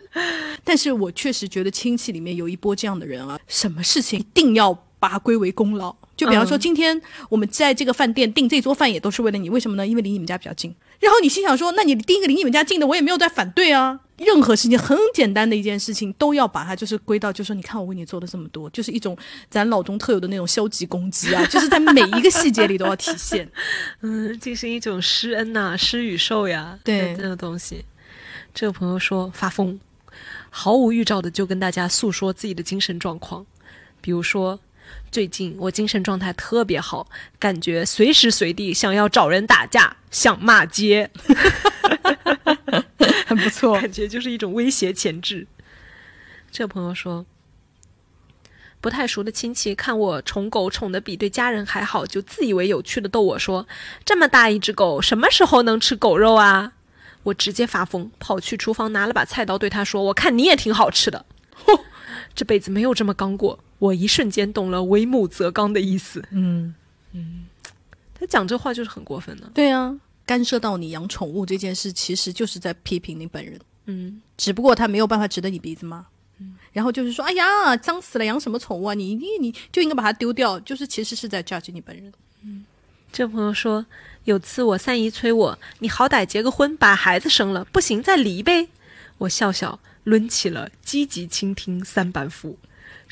[laughs] 但是我确实觉得亲戚里面有一波这样的人啊，什么事情一定要把它归为功劳。就比方说，嗯今天我们在这个饭店订这桌饭也都是为了你，为什么呢？因为离你们家比较近。然后你心想说，那你第一个离你们家近的，我也没有在反对啊。任何事情很简单的一件事情，都要把它就是归到，就说你看我为你做了这么多，就是一种咱老中特有的那种消极攻击啊，[laughs] 就是在每一个细节里都要体现。[laughs] 嗯，进行一种施恩呐、施与受呀，对这个东西。这个朋友说发疯，毫无预兆的就跟大家诉说自己的精神状况，比如说。最近我精神状态特别好，感觉随时随地想要找人打架，想骂街，很不错。[laughs] 感觉就是一种威胁潜质。这朋友说，不太熟的亲戚看我宠狗宠的比对家人还好，就自以为有趣的逗我说：“这么大一只狗，什么时候能吃狗肉啊？”我直接发疯，跑去厨房拿了把菜刀，对他说：“我看你也挺好吃的。[laughs] ” [laughs] 这辈子没有这么刚过，我一瞬间懂了“为母则刚”的意思。嗯嗯，他讲这话就是很过分的。对啊，干涉到你养宠物这件事，其实就是在批评你本人。嗯，只不过他没有办法指着你鼻子骂。然后就是说，哎呀，脏死了，养什么宠物啊？你你你就应该把它丢掉。就是其实是在 judge 你本人。嗯这朋友说，有次我三姨催我，你好歹结个婚，把孩子生了，不行再离呗。我笑笑，抡起了积极倾听三板斧，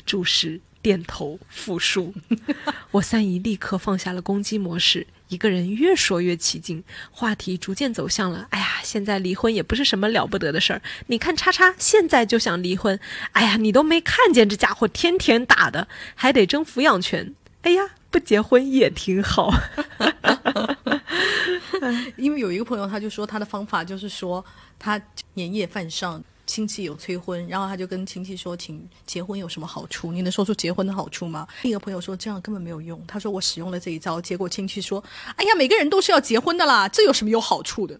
注视、点头、复述。[laughs] 我三姨立刻放下了攻击模式，一个人越说越起劲，话题逐渐走向了：哎呀，现在离婚也不是什么了不得的事儿。你看叉叉现在就想离婚，哎呀，你都没看见这家伙天天打的，还得争抚养权。[laughs] 哎呀，不结婚也挺好。[laughs] 因为有一个朋友，他就说他的方法就是说，他年夜饭上亲戚有催婚，然后他就跟亲戚说，请结婚有什么好处？你能说出结婚的好处吗？另一个朋友说这样根本没有用，他说我使用了这一招，结果亲戚说，哎呀，每个人都是要结婚的啦，这有什么有好处的？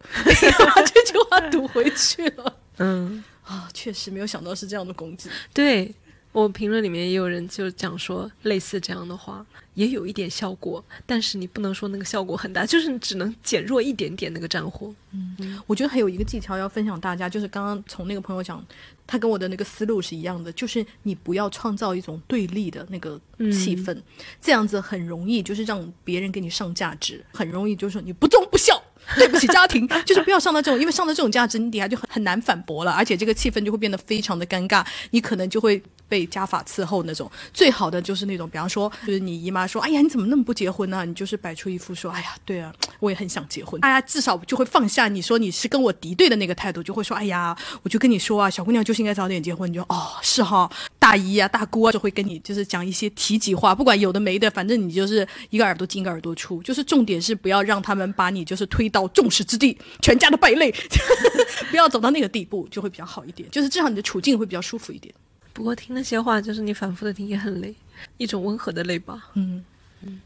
把 [laughs] 这句话堵回去了嗯，啊，确实没有想到是这样的攻击。对我评论里面也有人就讲说类似这样的话，也有一点效果，但是你不能说那个效果很大，就是只能减弱一点点那个战火。嗯。我觉得还有一个技巧要分享大家，就是刚刚从那个朋友讲，他跟我的那个思路是一样的，就是你不要创造一种对立的那个气氛，这样子很容易就是让别人给你上价值，很容易就是说你不忠不孝。[laughs] 对不起家庭，[laughs] 就是不要上到这种，因为上到这种价值，你底下就很很难反驳了，而且这个气氛就会变得非常的尴尬，你可能就会被家法伺候那种。最好的就是那种，比方说，就是你姨妈说，哎呀，你怎么那么不结婚呢、你就是摆出一副说，哎呀，对啊，我也很想结婚，大家至少就会放下你说你是跟我敌对的那个态度，就会说，哎呀，我就跟你说啊，小姑娘就是应该早点结婚，你就哦是哈，大姨啊大姑啊就会跟你就是讲一些提及话，不管有的没的，反正你就是一个耳朵进一个耳朵出，就是重点是不要让他们把你就是推到众矢之的，全家的败类，[laughs] 不要走到那个地步，就会比较好一点，就是至少你的处境会比较舒服一点。不过听那些话，就是你反复的听也很累，一种温和的累吧。嗯嗯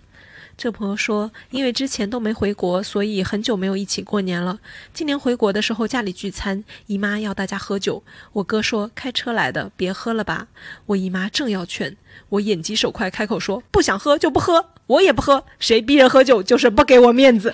这朋友说，因为之前都没回国，所以很久没有一起过年了。今年回国的时候，家里聚餐，姨妈要大家喝酒。我哥说开车来的，别喝了吧。我姨妈正要劝，我眼疾手快开口说不想喝就不喝，我也不喝，谁逼人喝酒就是不给我面子。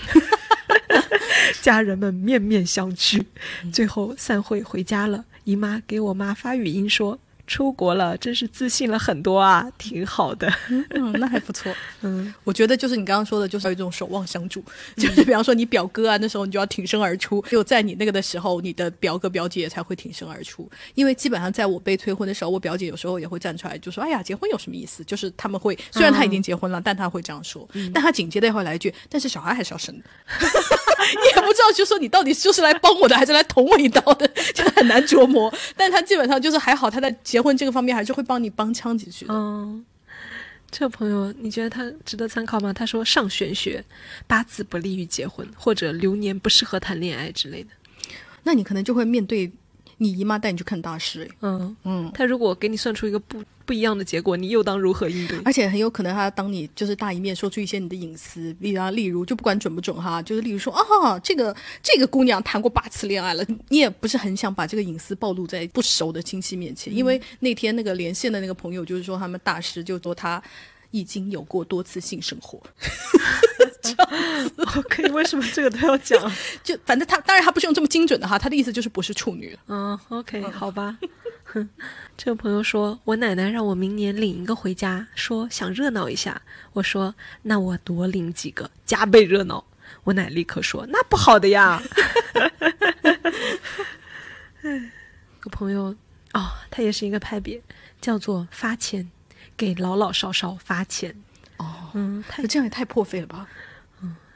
[laughs] 家人们面面相觑，最后散会回家了。姨妈给我妈发语音说。出国了，真是自信了很多啊，挺好的。嗯，那还不错。[laughs] 嗯，我觉得就是你刚刚说的，就是有一种守望相助，[laughs] 就是比方说你表哥啊，那时候你就要挺身而出，只有在你那个的时候，你的表哥表姐才会挺身而出。因为基本上在我被催婚的时候，我表姐有时候也会站出来，就说：“哎呀，结婚有什么意思？”就是他们会，虽然他已经结婚了，但他会这样说。但他紧接着会来一句：“但是小孩还是要生的。[laughs] ”你也不知道，就说你到底就是来帮我的，还是来捅我一刀的，就很难琢磨。但他基本上就是还好，他在结婚这个方面还是会帮你帮腔几句的。嗯，这个朋友，你觉得他值得参考吗？他说上玄学，八字不利于结婚，或者流年不适合谈恋爱之类的。那你可能就会面对你姨妈带你去看大师，哎嗯嗯，他如果给你算出一个不不一样的结果，你又当如何应对？而且很有可能他当你就是大一面说出一些你的隐私，例如例如就不管准不准哈，就是例如说啊，这个这个姑娘谈过八次恋爱了，你也不是很想把这个隐私暴露在不熟的亲戚面前，因为那天那个连线的那个朋友就是说他们大师就说他。已经有过多次性生活。[laughs] OK，，为什么这个都要讲？就反正他当然他不是用这么精准的哈，他的意思就是不是处女。嗯，OK，好吧。这个朋友说，我奶奶让我明年领一个回家，说想热闹一下。我说那我多领几个，加倍热闹。我奶立刻说那不好的呀。[laughs] 个朋友哦，他也是一个派别，叫做发钱，给老老少少发钱。哦，嗯，那这样也太破费了吧？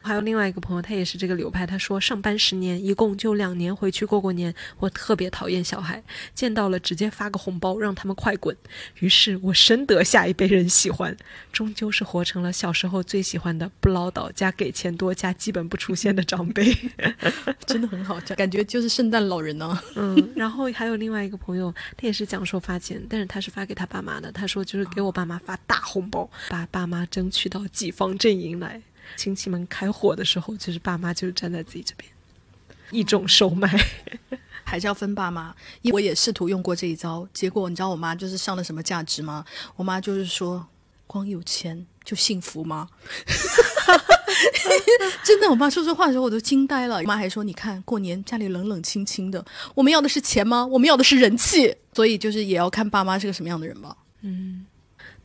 还有另外一个朋友，他也是这个流派。他说，上班十年，一共就两年回去过过年。我特别讨厌小孩，见到了直接发个红包，让他们快滚。于是我深得下一辈人喜欢，终究是活成了小时候最喜欢的不唠叨加给钱多加基本不出现的长辈。[laughs] 真的很好，感觉就是圣诞老人呢。嗯，然后还有另外一个朋友，他也是讲说发钱，但是他是发给他爸妈的。他说就是给我爸妈发大红包，把爸妈争取到己方阵营来。亲戚们开火的时候，就是爸妈就是站在自己这边，一种售卖，[laughs] 还是要分爸妈。因为我也试图用过这一招，结果你知道我妈就是上了什么价值吗？我妈就是说，光有钱就幸福吗？[laughs] 真的，我妈说这话的时候我都惊呆了。我妈还说，你看过年家里冷冷清清的，我们要的是钱吗？我们要的是人气。所以就是也要看爸妈是个什么样的人吧。嗯。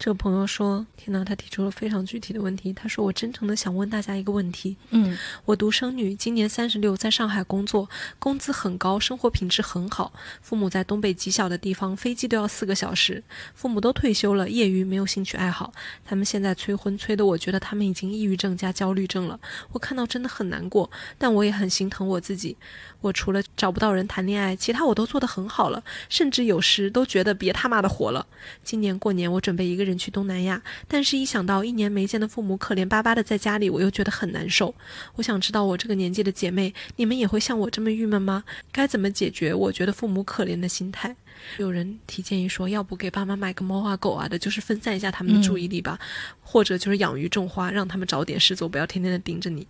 这个朋友说：“天哪，他提出了非常具体的问题。他说：‘我真诚的想问大家一个问题。嗯，我独生女，今年三十六，在上海工作，工资很高，生活品质很好。父母在东北极小的地方，飞机都要四个小时。父母都退休了，业余没有兴趣爱好。他们现在催婚，催得我觉得他们已经抑郁症加焦虑症了。我看到真的很难过，但我也很心疼我自己。我除了找不到人谈恋爱，其他我都做得很好了，甚至有时都觉得别他妈的活了。今年过年，我准备一个人。”去东南亚，但是一想到一年没见的父母可怜巴巴的在家里，我又觉得很难受。我想知道，我这个年纪的姐妹，你们也会像我这么郁闷吗？该怎么解决我觉得父母可怜的心态？有人提建议说，要不给爸妈买个猫啊狗啊的，就是分散一下他们的注意力吧，或者就是养鱼种花，让他们找点事做，不要天天的盯着你。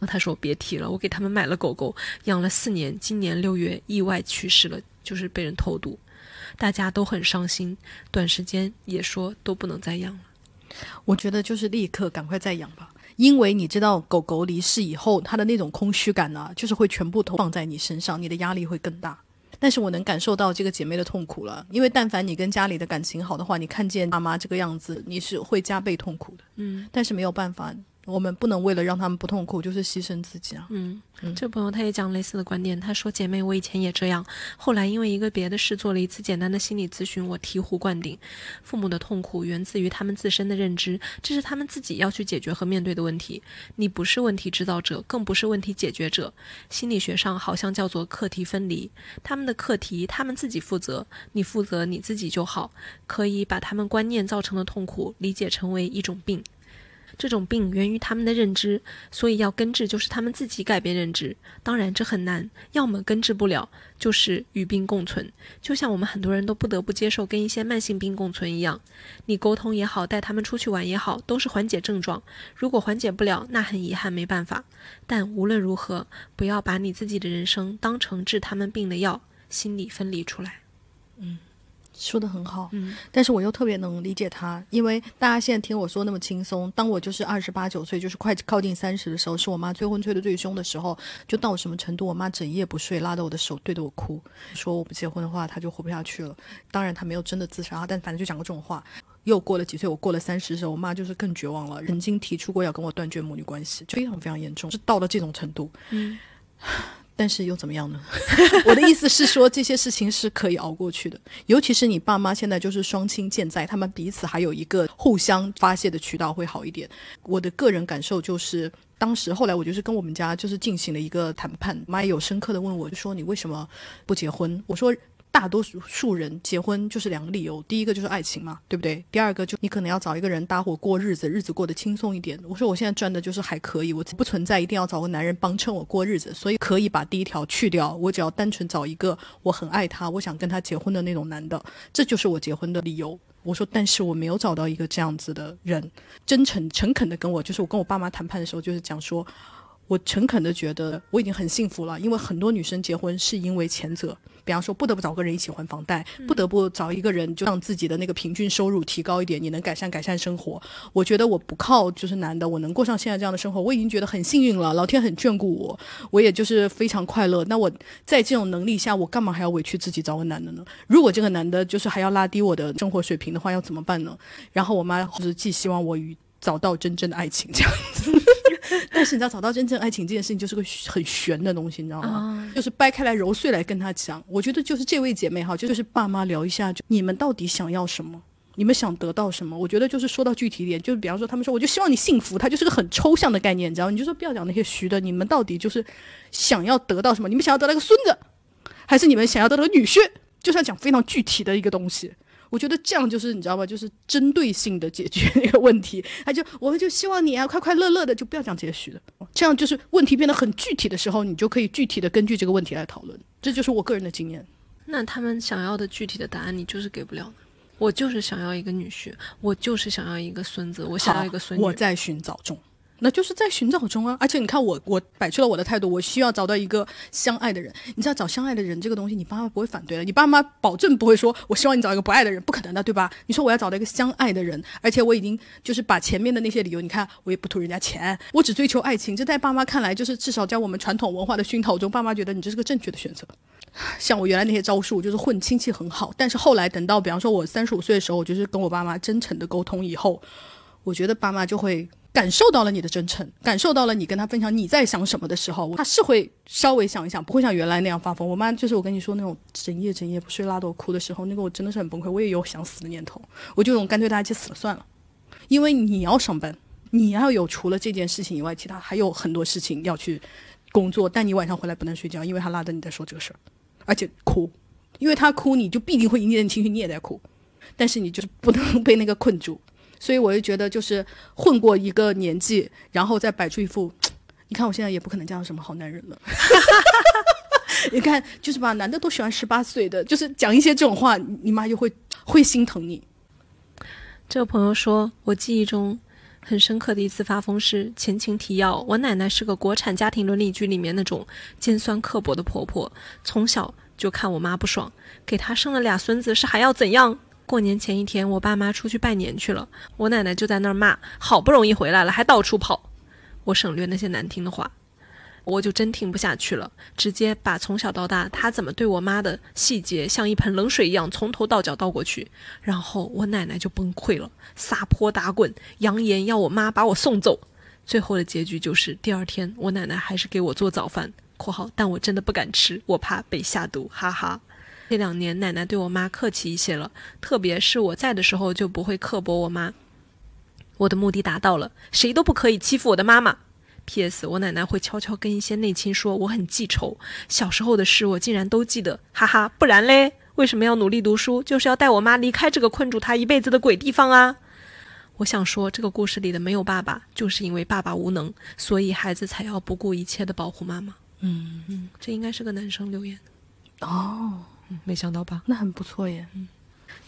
那他说别提了，我给他们买了狗狗，养了四年，今年六月意外去世了，就是被人偷渡。大家都很伤心，短时间也说都不能再养了。我觉得就是立刻赶快再养吧，因为你知道狗狗离世以后，它的那种空虚感呢，就是会全部投放在你身上，你的压力会更大。但是我能感受到这个姐妹的痛苦了，因为但凡你跟家里的感情好的话，你看见妈妈这个样子，你是会加倍痛苦的。嗯，但是没有办法。我们不能为了让他们不痛苦，就是牺牲自己啊。嗯，这朋友他也讲类似的观点，他说：“姐妹，我以前也这样，后来因为一个别的事做了一次简单的心理咨询，我醍醐灌顶。父母的痛苦源自于他们自身的认知，这是他们自己要去解决和面对的问题。你不是问题制造者，更不是问题解决者。心理学上好像叫做课题分离，他们的课题他们自己负责，你负责你自己就好。可以把他们观念造成的痛苦理解成为一种病。”这种病源于他们的认知，所以要根治就是他们自己改变认知。当然这很难，要么根治不了，就是与病共存。就像我们很多人都不得不接受跟一些慢性病共存一样，你沟通也好，带他们出去玩也好，都是缓解症状。如果缓解不了，那很遗憾，没办法。但无论如何，不要把你自己的人生当成治他们病的药，心理分离出来。嗯。说的很好，嗯，但是我又特别能理解他，因为大家现在听我说那么轻松，当我就是二十八九岁，就是快靠近三十的时候，是我妈催婚催的最凶的时候，就到什么程度，我妈整夜不睡，拉着我的手对着我哭，说我不结婚的话，她就活不下去了。当然她没有真的自杀，但反正就讲过这种话。又过了几岁，我过了三十的时候，我妈就是更绝望了，曾经提出过要跟我断绝母女关系，非常非常严重，是到了这种程度，嗯。[laughs] 但是又怎么样呢？[laughs] 我的意思是说，这些事情是可以熬过去的。尤其是你爸妈现在就是双亲健在，他们彼此还有一个互相发泄的渠道会好一点。我的个人感受就是，当时后来我就是跟我们家就是进行了一个谈判，妈有深刻的问我，就说你为什么不结婚？我说。大多数数人结婚就是两个理由，第一个就是爱情嘛，对不对？第二个就你可能要找一个人搭伙过日子，日子过得轻松一点。我说我现在赚的就是还可以，我不存在一定要找个男人帮衬我过日子，所以可以把第一条去掉，我只要单纯找一个我很爱他，我想跟他结婚的那种男的，这就是我结婚的理由。我说，但是我没有找到一个这样子的人，真诚诚恳的跟我，就是我跟我爸妈谈判的时候，就是讲说。我诚恳的觉得我已经很幸福了，因为很多女生结婚是因为前者，比方说不得不找个人一起还房贷，不得不找一个人就让自己的那个平均收入提高一点，你能改善改善生活。我觉得我不靠就是男的，我能过上现在这样的生活，我已经觉得很幸运了，老天很眷顾我，我也就是非常快乐。那我在这种能力下，我干嘛还要委屈自己找个男的呢？如果这个男的就是还要拉低我的生活水平的话，要怎么办呢？然后我妈就是寄希望我与找到真正的爱情这样子。[laughs] 但是你知道，找到真正爱情这件事情就是个很玄的东西，你知道吗？就是掰开来揉碎来跟他讲。我觉得就是这位姐妹哈，就是爸妈聊一下，就你们到底想要什么，你们想得到什么？我觉得就是说到具体一点，就是比方说他们说，我就希望你幸福，它就是个很抽象的概念，你知道吗？你就说不要讲那些虚的，你们到底就是想要得到什么？你们想要得到个孙子，还是你们想要得到个女婿？就是要讲非常具体的一个东西。我觉得这样就是你知道吧，就是针对性的解决那个问题。他就我们就希望你啊，快快乐乐的，就不要讲这些虚的。这样就是问题变得很具体的时候，你就可以具体的根据这个问题来讨论。这就是我个人的经验。那他们想要的具体的答案，你就是给不了的。我就是想要一个女婿，我就是想要一个孙子，我想要一个孙女。我在寻找中。那就是在寻找中啊，而且你看我，我摆出了我的态度，我需要找到一个相爱的人。你知道找相爱的人这个东西，你爸妈不会反对的，你爸妈保证不会说，我希望你找一个不爱的人，不可能的，对吧？你说我要找到一个相爱的人，而且我已经就是把前面的那些理由，你看我也不图人家钱，我只追求爱情，这在爸妈看来就是至少在我们传统文化的熏陶中，爸妈觉得你这是个正确的选择。像我原来那些招数，就是混亲戚很好，但是后来等到比方说我三十五岁的时候，我就是跟我爸妈真诚的沟通以后，我觉得爸妈就会。感受到了你的真诚，感受到了你跟他分享你在想什么的时候，他是会稍微想一想，不会像原来那样发疯。我妈就是我跟你说那种整夜整夜不睡拉着我哭的时候，那个我真的是很崩溃，我也有想死的念头。我就干脆大家一起死了算了，因为你要上班，你要有除了这件事情以外，其他还有很多事情要去工作。但你晚上回来不能睡觉，因为他拉着你在说这个事儿，而且哭，因为他哭你就必定会引起情绪，你也在哭，但是你就是不能被那个困住。所以我就觉得，就是混过一个年纪，然后再摆出一副，[tsk] 你看我现在也不可能嫁到什么好男人了。[laughs] 你看，就是吧男的都喜欢十八岁的，就是讲一些这种话，你妈就会会心疼你。这个朋友说，我记忆中很深刻的一次发疯是前情提要：我奶奶是个国产家庭伦理剧里面那种尖酸刻薄的婆婆，从小就看我妈不爽，给她生了俩孙子是还要怎样？过年前一天，我爸妈出去拜年去了，我奶奶就在那儿骂：“好不容易回来了，还到处跑。”我省略那些难听的话，我就真听不下去了，直接把从小到大她怎么对我妈的细节，像一盆冷水一样从头到脚倒过去。然后我奶奶就崩溃了，撒泼打滚，扬言要我妈把我送走。最后的结局就是第二天，我奶奶还是给我做早饭（括号但我真的不敢吃，我怕被下毒，哈哈）。这两年，奶奶对我妈客气一些了，特别是我在的时候就不会刻薄我妈。我的目的达到了，谁都不可以欺负我的妈妈。P.S. 我奶奶会悄悄跟一些内亲说我很记仇，小时候的事我竟然都记得，哈哈，不然嘞？为什么要努力读书？就是要带我妈离开这个困住她一辈子的鬼地方啊！我想说，这个故事里的没有爸爸，就是因为爸爸无能，所以孩子才要不顾一切的保护妈妈。嗯嗯，这应该是个男生留言的哦。没想到吧？那很不错耶。嗯，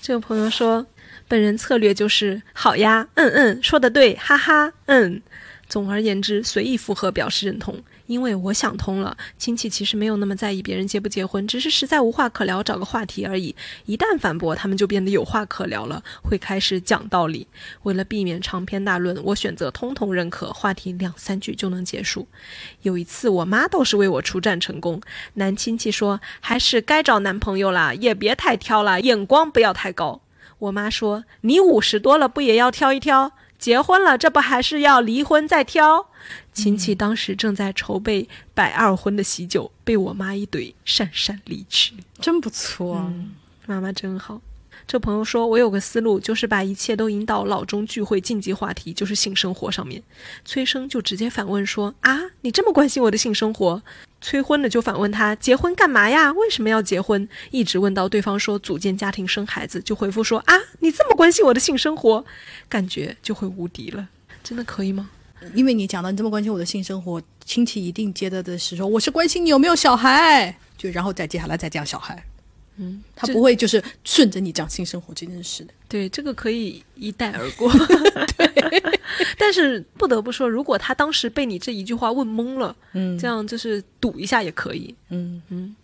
这个朋友说，本人策略就是好呀，嗯嗯，说的对，哈哈，嗯。总而言之，随意附和表示认同。因为我想通了，亲戚其实没有那么在意别人结不结婚，只是实在无话可聊，找个话题而已。一旦反驳，他们就变得有话可聊了，会开始讲道理。为了避免长篇大论，我选择通通认可，话题两三句就能结束。有一次，我妈倒是为我出战成功。男亲戚说：“还是该找男朋友啦，也别太挑了，眼光不要太高。”我妈说：“你五十多了，不也要挑一挑？结婚了，这不还是要离婚再挑？”亲戚当时正在筹备摆二婚的喜酒，被我妈一怼，讪讪离去。真不错，妈妈真好。这朋友说，我有个思路，就是把一切都引导老中聚会禁忌话题，就是性生活上面。催生就直接反问说：“啊，你这么关心我的性生活？”催婚的就反问他：“结婚干嘛呀？为什么要结婚？”一直问到对方说组建家庭生孩子，就回复说：“啊，你这么关心我的性生活，感觉就会无敌了。”真的可以吗？因为你讲到你这么关心我的性生活，亲戚一定接着的是说我是关心你有没有小孩，就然后再接下来再讲小孩，嗯，他不会就是顺着你讲性生活这件事的。对，这个可以一带而过。[laughs] 对，[laughs] 但是不得不说，如果他当时被你这一句话问懵了，嗯这样就是赌一下也可以。嗯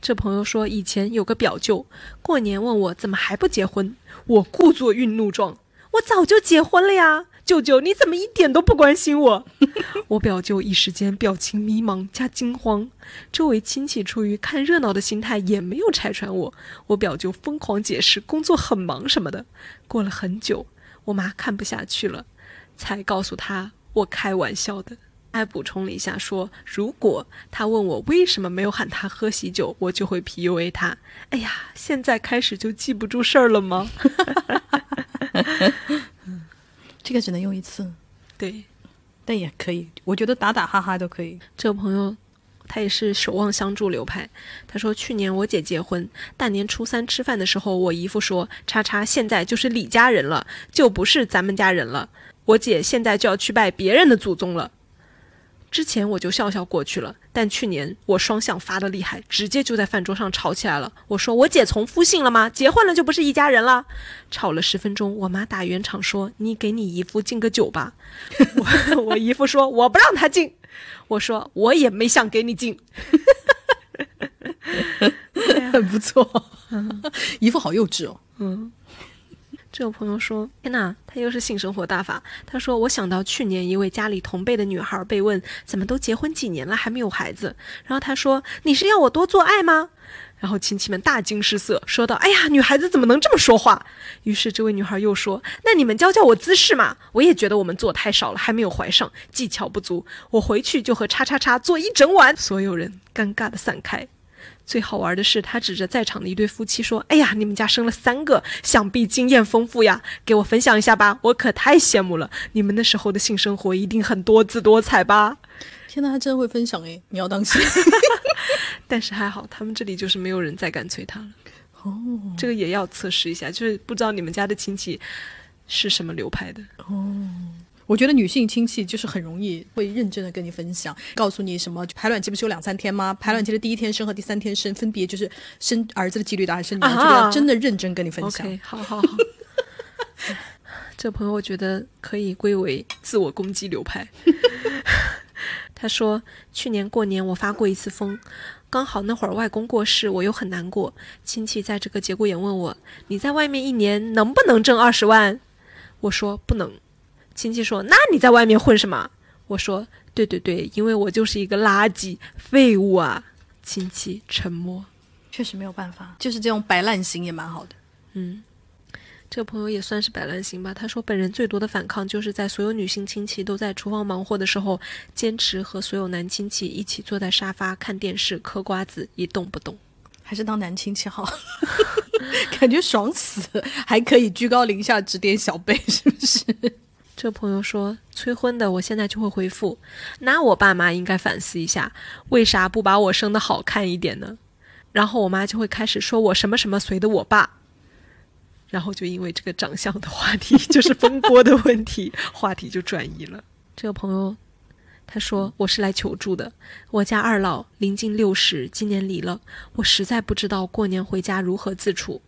这朋友说，以前有个表舅，过年问我怎么还不结婚，我故作愠怒状，我早就结婚了呀。舅舅，你怎么一点都不关心我？[laughs] 我表舅一时间表情迷茫加惊慌，周围亲戚出于看热闹的心态也没有拆穿我。我表舅疯狂解释工作很忙什么的。过了很久，我妈看不下去了，才告诉他我开玩笑的。还补充了一下说，如果他问我为什么没有喊他喝喜酒，我就会 PUA 他。哎呀，现在开始就记不住事儿了吗？[laughs] 这个只能用一次，对，但也可以，我觉得打打哈哈都可以。这个朋友他也是守望相助流派。他说，去年我姐结婚，大年初三吃饭的时候，我姨父说：“叉叉现在就是李家人了，就不是咱们家人了。我姐现在就要去拜别人的祖宗了。”之前我就笑笑过去了，但去年我双向发的厉害，直接就在饭桌上吵起来了。我说：“我姐从夫姓了吗？结婚了就不是一家人了。”吵了十分钟，我妈打圆场说：“你给你姨夫敬个酒吧。我” [laughs] 我姨夫说：“我不让他敬。”我说：“我也没想给你敬。[laughs] 很不错，[laughs] 姨夫好幼稚哦。”这个朋友说：“天哪，他又是性生活大法。”他说：“我想到去年一位家里同辈的女孩被问怎么都结婚几年了还没有孩子，然后他说：‘你是要我多做爱吗？’然后亲戚们大惊失色，说道：‘哎呀，女孩子怎么能这么说话？’于是这位女孩又说：‘那你们教教我姿势嘛，我也觉得我们做太少了，还没有怀上，技巧不足。我回去就和叉叉叉做一整晚。’所有人尴尬的散开。”最好玩的是，他指着在场的一对夫妻说：“哎呀，你们家生了三个，想必经验丰富呀，给我分享一下吧，我可太羡慕了。你们那时候的性生活一定很多姿多彩吧？” [laughs] 天哪，他真的会分享诶，你要当心。[laughs] 但是还好，他们这里就是没有人再敢催他了。哦，这个也要测试一下，就是不知道你们家的亲戚是什么流派的。我觉得女性亲戚就是很容易会认真的跟你分享，告诉你什么排卵期不是有两三天吗？排卵期的第一天生和第三天生，分别就是生儿子的几率大还是女儿的几率大？啊真的认真跟你分享。OK，好好好。这朋友我觉得可以归为自我攻击流派。[laughs] 他说，去年过年我发过一次疯，刚好那会儿外公过世，我又很难过。亲戚在这个节骨眼问我：“你在外面一年能不能挣二十万？”我说：“不能。”亲戚说：“那你在外面混什么？”我说：“对对对，因为我就是一个垃圾废物啊。”亲戚沉默。确实没有办法，就是这种摆烂型也蛮好的。嗯，这个朋友也算是摆烂型吧。他说，本人最多的反抗就是在所有女性亲戚都在厨房忙活的时候，坚持和所有男亲戚一起坐在沙发看电视嗑瓜子，一动不动。还是当男亲戚好，[laughs] 感觉爽死，还可以居高临下指点小辈，是不是？这个朋友说，催婚的，我现在就会回复，那我爸妈应该反思一下，为啥不把我生的好看一点呢？然后我妈就会开始说我什么什么随的我爸，然后就因为这个长相的话题，[laughs] 就是风波的问题，话题就转移了。这个朋友他说我是来求助的，我家二老临近六十，今年离了，我实在不知道过年回家如何自处。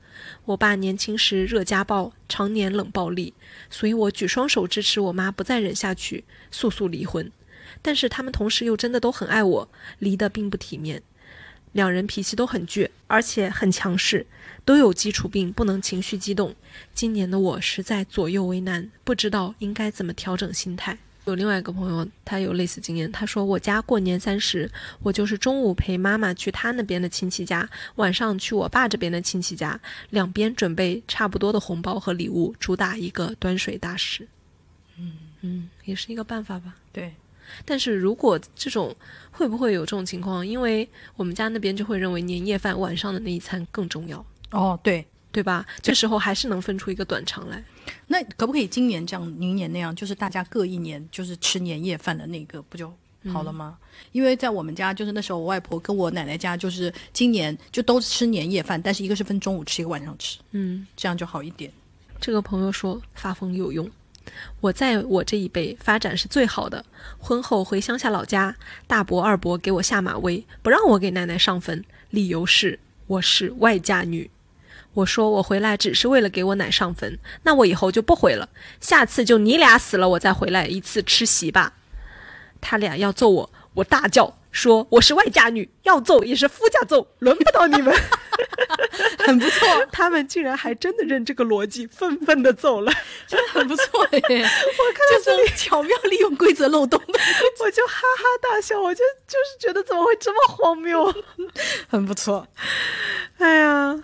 我爸年轻时热家暴，常年冷暴力，所以我举双手支持我妈不再忍下去，速速离婚。但是他们同时又真的都很爱我，离得并不体面。两人脾气都很倔，而且很强势，都有基础病，不能情绪激动。今年的我实在左右为难，不知道应该怎么调整心态。有另外一个朋友，他有类似经验。他说：“我家过年三十，我就是中午陪妈妈去他那边的亲戚家，晚上去我爸这边的亲戚家，两边准备差不多的红包和礼物，主打一个端水大师。”嗯嗯，也是一个办法吧。对，但是如果这种会不会有这种情况？因为我们家那边就会认为年夜饭晚上的那一餐更重要，哦，对，对吧？这时候还是能分出一个短长来。那可不可以今年这样，明年那样，就是大家各一年，就是吃年夜饭的那个，不就好了吗？因为在我们家，就是那时候我外婆跟我奶奶家，就是今年就都吃年夜饭，但是一个是分中午吃，一个晚上吃，嗯，这样就好一点。这个朋友说发疯有用。我在我这一辈发展是最好的。婚后回乡下老家，大伯二伯给我下马威，不让我给奶奶上坟，理由是我是外嫁女。我说我回来只是为了给我奶上坟，那我以后就不回了，下次就你俩死了我再回来一次吃席吧。他俩要揍我，我大叫说我是外嫁女，要揍也是夫家揍，轮不到你们。[laughs] 很不错，[laughs] 他们竟然还真的认这个逻辑，愤愤的走了，真的很不错耶！[laughs] 我看到这里巧妙利用规则漏洞，我就哈哈大笑，我就就是觉得怎么会这么荒谬，很不错。哎呀。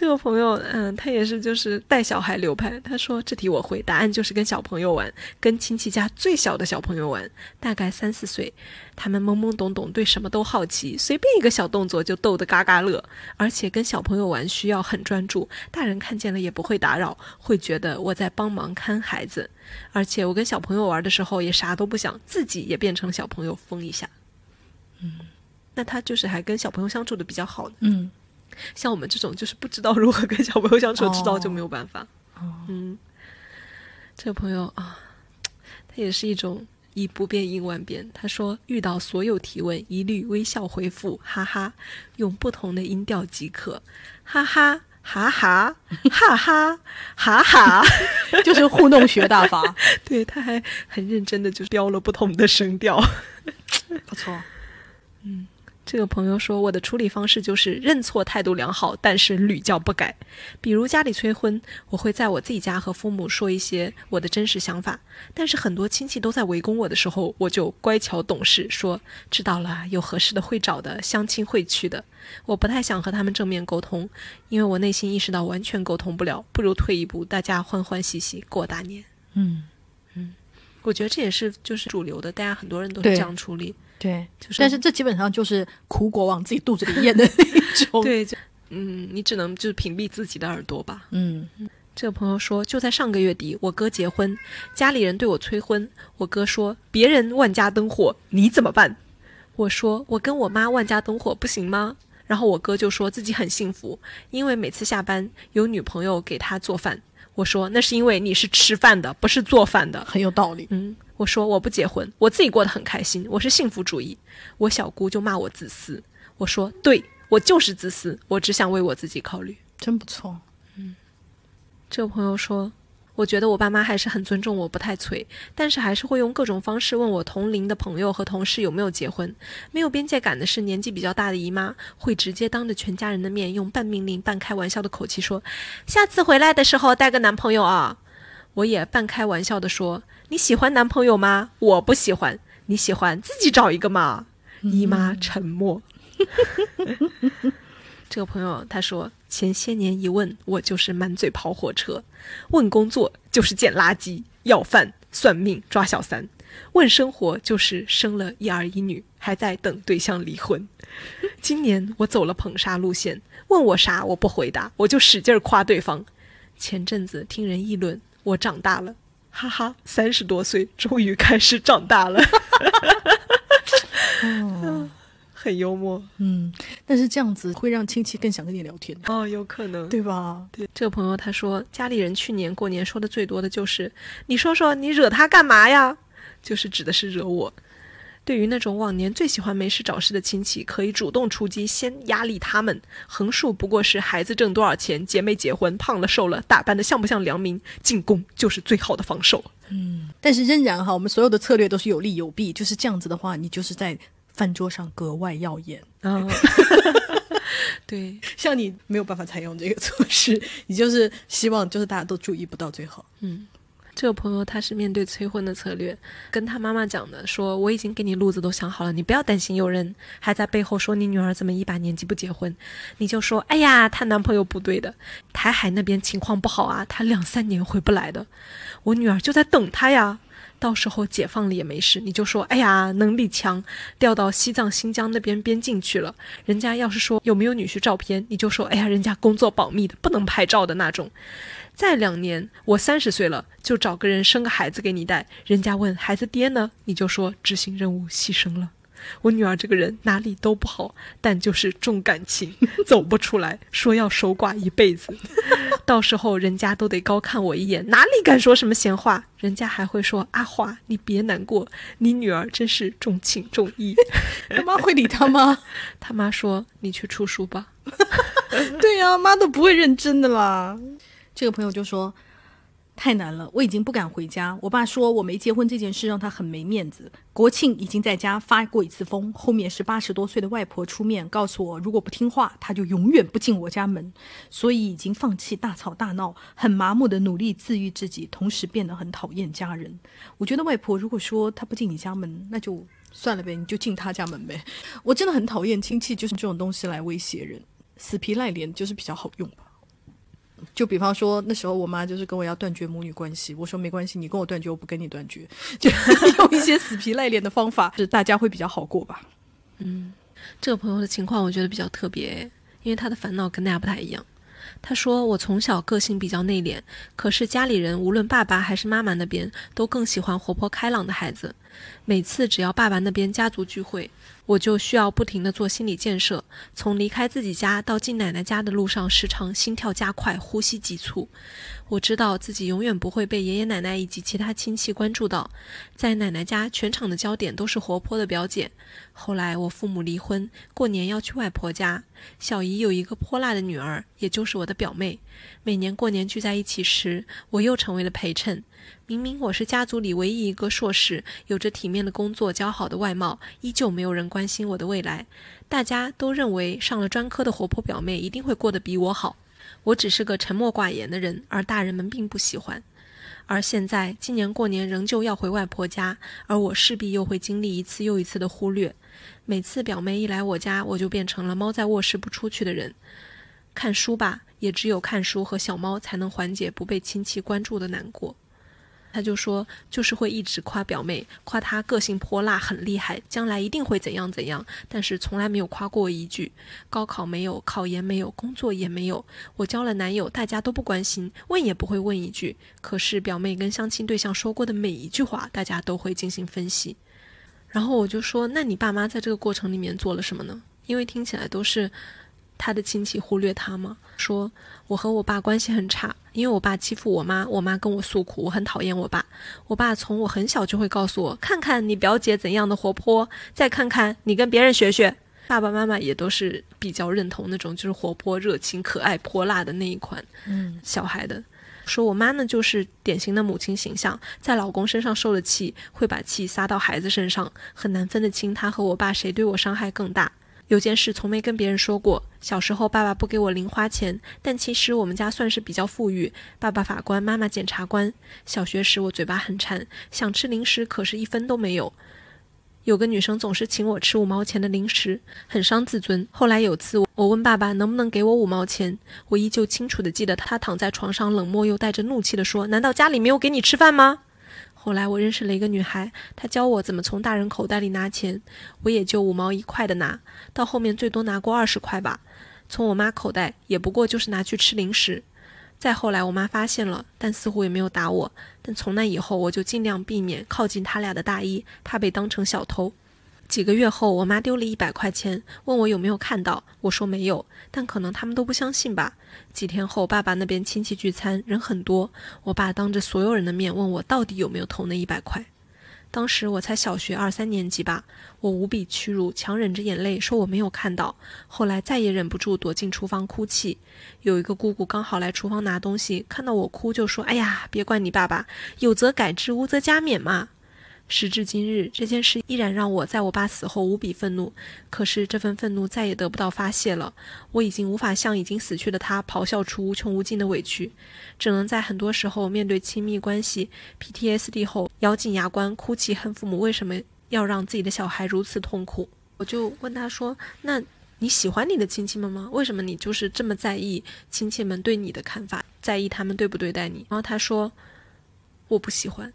这个朋友，嗯，他也是就是带小孩流派。他说这题我会，答案就是跟小朋友玩，跟亲戚家最小的小朋友玩，大概三四岁，他们懵懵懂懂，对什么都好奇，随便一个小动作就逗得嘎嘎乐。而且跟小朋友玩需要很专注，大人看见了也不会打扰，会觉得我在帮忙看孩子。而且我跟小朋友玩的时候也啥都不想，自己也变成小朋友疯一下。嗯，那他就是还跟小朋友相处的比较好的。嗯。[laughs] 像我们这种就是不知道如何跟小朋友相处知道就没有办法嗯。这个朋友啊他也是一种以不变应万变。他说遇到所有提问一律微笑回复哈哈。用不同的音调即可。哈哈哈哈哈哈哈哈 [laughs] 就是糊弄学大法。[laughs] 对他还很认真的就是标了不同的声调。不错。嗯。这个朋友说，我的处理方式就是认错态度良好，但是屡教不改。比如家里催婚，我会在我自己家和父母说一些我的真实想法，但是很多亲戚都在围攻我的时候，我就乖巧懂事，说知道了，有合适的会找的，相亲会去的。我不太想和他们正面沟通，因为我内心意识到完全沟通不了，不如退一步，大家欢欢喜喜过大年。嗯嗯，我觉得这也是就是主流的，大家很多人都是这样处理。对，就是但是这基本上就是苦果往自己肚子里咽的 [laughs] 那种。对，嗯，你只能就是屏蔽自己的耳朵吧。嗯，这个朋友说，就在上个月底，我哥结婚，家里人对我催婚，我哥说别人万家灯火，你怎么办？我说我跟我妈万家灯火不行吗？然后我哥就说自己很幸福，因为每次下班有女朋友给他做饭。我说那是因为你是吃饭的，不是做饭的，很有道理。嗯。我说我不结婚，我自己过得很开心，我是幸福主义。我小姑就骂我自私。我说对，我就是自私，我只想为我自己考虑。真不错。嗯，这个朋友说，我觉得我爸妈还是很尊重我，不太催，但是还是会用各种方式问我同龄的朋友和同事有没有结婚。没有边界感的是年纪比较大的姨妈，会直接当着全家人的面用半命令半开玩笑的口气说：“下次回来的时候带个男朋友啊。”我也半开玩笑的说。你喜欢男朋友吗？我不喜欢。你喜欢自己找一个嘛？姨妈沉默。[laughs] 这个朋友他说：前些年一问，我就是满嘴跑火车；问工作就是捡垃圾、要饭、算命、抓小三；问生活就是生了一儿一女，还在等对象离婚。今年我走了捧杀路线，问我啥我不回答，我就使劲夸对方。前阵子听人议论我长大了。哈哈，三十多岁终于开始长大了，[laughs] 很幽默。嗯，但是这样子会让亲戚更想跟你聊天哦，有可能，对吧？对，这个朋友他说，家里人去年过年说的最多的就是“你说说你惹他干嘛呀”，就是指的是惹我。对于那种往年最喜欢没事找事的亲戚，可以主动出击，先压力他们。横竖不过是孩子挣多少钱，结没结婚，胖了瘦了，打扮的像不像良民，进攻就是最好的防守。嗯，但是仍然哈，我们所有的策略都是有利有弊，就是这样子的话，你就是在饭桌上格外耀眼啊。[laughs] 对，[laughs] 像你没有办法采用这个措施，你就是希望就是大家都注意不到最好。嗯。这个朋友他是面对催婚的策略，跟他妈妈讲的，说我已经给你路子都想好了，你不要担心有人还在背后说你女儿怎么一把年纪不结婚，你就说，哎呀，她男朋友不对的，台海那边情况不好啊，她两三年回不来的，我女儿就在等他呀，到时候解放了也没事，你就说，哎呀，能力强，调到西藏、新疆那边边境去了，人家要是说有没有女婿照片，你就说，哎呀，人家工作保密的，不能拍照的那种。再两年，我三十岁了，就找个人生个孩子给你带。人家问孩子爹呢，你就说执行任务牺牲了。我女儿这个人哪里都不好，但就是重感情，[laughs] 走不出来，说要守寡一辈子。到时候人家都得高看我一眼，哪里敢说什么闲话？人家还会说阿华，你别难过，你女儿真是重情重义。[laughs] 他妈会理他吗？[laughs] 他妈说你去出书吧。对呀、妈都不会认真的啦。这个朋友就说。太难了，我已经不敢回家。我爸说我没结婚这件事让他很没面子。国庆已经在家发过一次疯，后面是八十多岁的外婆出面告诉我，如果不听话，他就永远不进我家门。所以已经放弃大吵大闹，很麻木的努力自愈自己，同时变得很讨厌家人。我觉得外婆如果说她不进你家门，那就算了呗，你就进她家门呗。我真的很讨厌亲戚就是这种东西来威胁人，死皮赖脸就是比较好用吧。就比方说，那时候我妈就是跟我要断绝母女关系，我说没关系，你跟我断绝，我不跟你断绝，就 [laughs] 用一些死皮赖脸的方法，是大家会比较好过吧。嗯这个朋友的情况我觉得比较特别，因为他的烦恼跟大家不太一样。他说：“我从小个性比较内敛，可是家里人无论爸爸还是妈妈那边都更喜欢活泼开朗的孩子。每次只要爸爸那边家族聚会，我就需要不停地做心理建设。从离开自己家到进奶奶家的路上，时常心跳加快，呼吸急促。我知道自己永远不会被爷爷奶奶以及其他亲戚关注到。在奶奶家，全场的焦点都是活泼的表姐。后来我父母离婚，过年要去外婆家。小姨有一个泼辣的女儿，也就是我的表妹。每年过年聚在一起时，我又成为了陪衬。明明我是家族里唯一一个硕士，有着体面的工作、姣好的外貌，依旧没有人关心我的未来。大家都认为上了专科的活泼表妹一定会过得比我好。我只是个沉默寡言的人，而大人们并不喜欢。而现在，今年过年仍旧要回外婆家，而我势必又会经历一次又一次的忽略。每次表妹一来我家，我就变成了猫在卧室不出去的人。看书吧，也只有看书和小猫才能缓解不被亲戚关注的难过。他就说，就是会一直夸表妹，夸她个性泼辣，很厉害，将来一定会怎样怎样，但是从来没有夸过我一句。高考没有，考研没有，工作也没有。我交了男友，大家都不关心，问也不会问一句。可是表妹跟相亲对象说过的每一句话，大家都会进行分析。然后我就说，那你爸妈在这个过程里面做了什么呢？因为听起来都是他的亲戚忽略他吗。说我和我爸关系很差，因为我爸欺负我妈，我妈跟我诉苦，我很讨厌我爸。我爸从我很小就会告诉我，看看你表姐怎样的活泼，再看看你跟别人学学。爸爸妈妈也都是比较认同那种就是活泼、热情、可爱、泼辣的那一款嗯，小孩的。说我妈呢，就是典型的母亲形象，在老公身上受了气，会把气撒到孩子身上，很难分得清她和我爸谁对我伤害更大。有件事从没跟别人说过，小时候爸爸不给我零花钱，但其实我们家算是比较富裕，爸爸法官，妈妈检察官。小学时我嘴巴很馋，想吃零食，可是一分都没有。有个女生总是请我吃五毛钱的零食，很伤自尊。后来有次我问爸爸能不能给我五毛钱，我依旧清楚地记得他躺在床上，冷漠又带着怒气地说：“难道家里没有给你吃饭吗？”后来我认识了一个女孩，她教我怎么从大人口袋里拿钱，我也就五毛一块的拿，到后面最多拿过二十块吧。从我妈口袋也不过就是拿去吃零食。再后来，我妈发现了，但似乎也没有打我。但从那以后，我就尽量避免靠近他俩的大衣，怕被当成小偷。几个月后，我妈丢了一百块钱，问我有没有看到，我说没有，但可能他们都不相信吧。几天后，爸爸那边亲戚聚餐，人很多，我爸当着所有人的面问我到底有没有偷那一百块。当时我才小学二三年级吧，我无比屈辱，强忍着眼泪说我没有看到。后来再也忍不住躲进厨房哭泣。有一个姑姑刚好来厨房拿东西，看到我哭就说：“哎呀，别怪你爸爸，有则改之，无则加勉嘛。”时至今日，这件事依然让我在我爸死后无比愤怒。可是这份愤怒再也得不到发泄了，我已经无法向已经死去的他咆哮出无穷无尽的委屈，只能在很多时候面对亲密关系 PTSD 后，咬紧牙关哭泣，恨父母为什么要让自己的小孩如此痛苦。我就问他说：“那你喜欢你的亲戚们吗？为什么你就是这么在意亲戚们对你的看法，在意他们对不对待你？”然后他说：“我不喜欢。”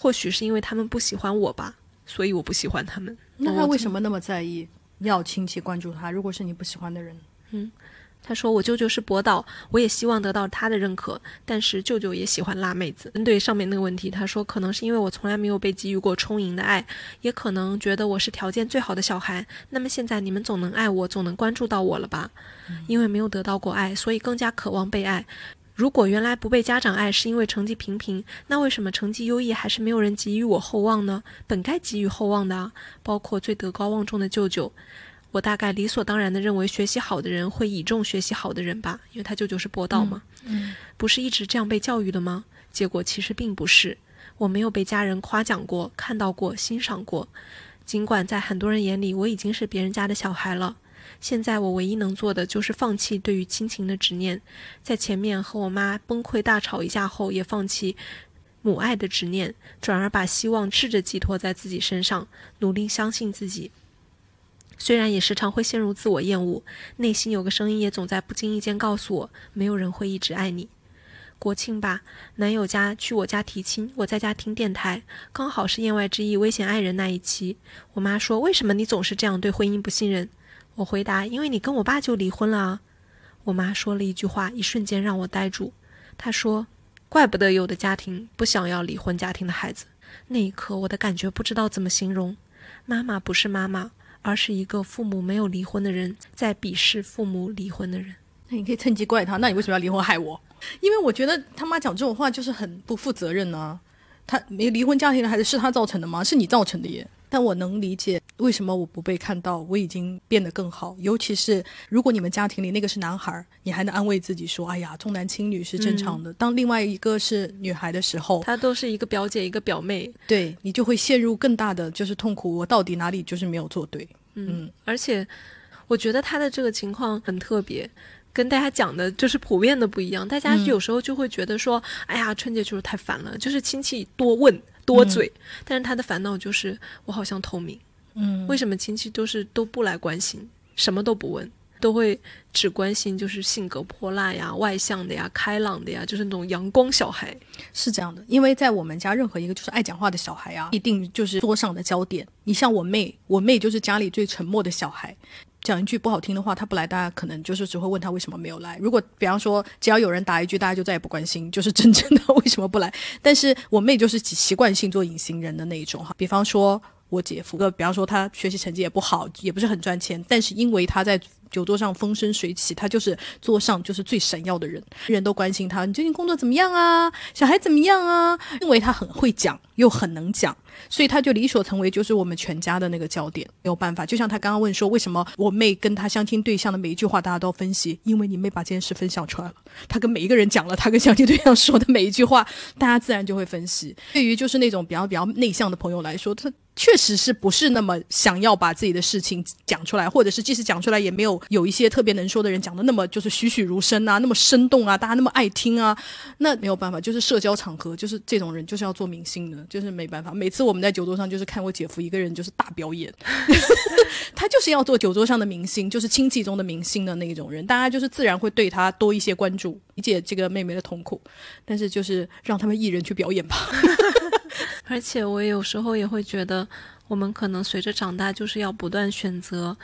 或许是因为他们不喜欢我吧，所以我不喜欢他们。那他为什么？那么在意要亲戚关注他？如果是你不喜欢的人，嗯他说我舅舅是博导，我也希望得到他的认可，但是舅舅也喜欢辣妹子。针对上面那个问题，他说可能是因为我从来没有被给予过充盈的爱，也可能觉得我是条件最好的小孩。那么现在你们总能爱我，总能关注到我了吧？因为没有得到过爱，所以更加渴望被爱。如果原来不被家长爱是因为成绩平平，那为什么成绩优异还是没有人给予我厚望呢？本该给予厚望的啊，包括最德高望重的舅舅。我大概理所当然的认为学习好的人会倚重学习好的人吧，因为他舅舅是博道嘛。嗯，不是一直这样被教育的吗？结果其实并不是，我没有被家人夸奖过、看到过、欣赏过。尽管在很多人眼里我已经是别人家的小孩了，现在我唯一能做的就是放弃对于亲情的执念，在前面和我妈崩溃大吵一架后，也放弃母爱的执念，转而把希望试着寄托在自己身上，努力相信自己。虽然也时常会陷入自我厌恶，内心有个声音也总在不经意间告诉我，没有人会一直爱你。国庆吧，男友家去我家提亲，我在家听电台，刚好是言外之意危险爱人那一期。我妈说：“为什么你总是这样对婚姻不信任？”我回答：“因为你跟我爸就离婚了。”我妈说了一句话，一瞬间让我呆住。她说：“怪不得有的家庭不想要离婚家庭的孩子。”那一刻，我的感觉不知道怎么形容。妈妈不是妈妈，而是一个父母没有离婚的人在鄙视父母离婚的人。那你可以趁机怪他，那你为什么要离婚害我？因为我觉得他妈讲这种话就是很不负责任呢、他没离婚家庭的孩子是他造成的吗？是你造成的耶。但我能理解为什么我不被看到，我已经变得更好。尤其是如果你们家庭里那个是男孩儿，你还能安慰自己说：“哎呀，重男轻女是正常的。当另外一个是女孩的时候，她都是一个表姐，一个表妹，对你就会陷入更大的就是痛苦。我到底哪里就是没有做对？嗯，而且我觉得她的这个情况很特别。跟大家讲的就是普遍的不一样，大家有时候就会觉得说，哎呀，春节就是太烦了，就是亲戚多问多嘴。但是他的烦恼就是，我好像透明，嗯，为什么亲戚都是都不来关心，什么都不问，都会只关心就是性格泼辣呀、外向的呀、开朗的呀，就是那种阳光小孩。是这样的，因为在我们家，任何一个就是爱讲话的小孩啊，一定就是桌上的焦点。你像我妹，我妹就是家里最沉默的小孩。讲一句不好听的话，他不来，大家可能就是只会问他为什么没有来。如果比方说，只要有人答一句，大家就再也不关心，就是真正的为什么不来。但是我妹就是习惯性做隐形人的那一种哈。比方说，我姐夫，个比方说他学习成绩也不好，也不是很赚钱，但是因为他在酒桌上风生水起，他就是桌上就是最闪耀的人，人都关心他，你最近工作怎么样啊？小孩怎么样啊？因为他很会讲，又很能讲。所以他就理所成为就是我们全家的那个焦点，没有办法。就像他刚刚问说，为什么我妹跟他相亲对象的每一句话大家都分析？因为你妹把这件事分享出来了，他跟每一个人讲了他跟相亲对象说的每一句话，大家自然就会分析。对于就是那种比较比较内向的朋友来说，他确实是不是那么想要把自己的事情讲出来，或者是即使讲出来，也没有有一些特别能说的人讲的那么就是栩栩如生啊，那么生动啊，大家那么爱听啊，那没有办法，就是社交场合，就是这种人就是要做明星的，就是没办法。每次我们在酒桌上就是看我姐夫一个人就是大表演，[laughs] 他就是要做酒桌上的明星，就是亲戚中的明星的那种人，大家就是自然会对他多一些关注，理解这个妹妹的痛苦，但是就是让他们艺人去表演吧。而且我有时候也会觉得，我们可能随着长大，就是要不断选择，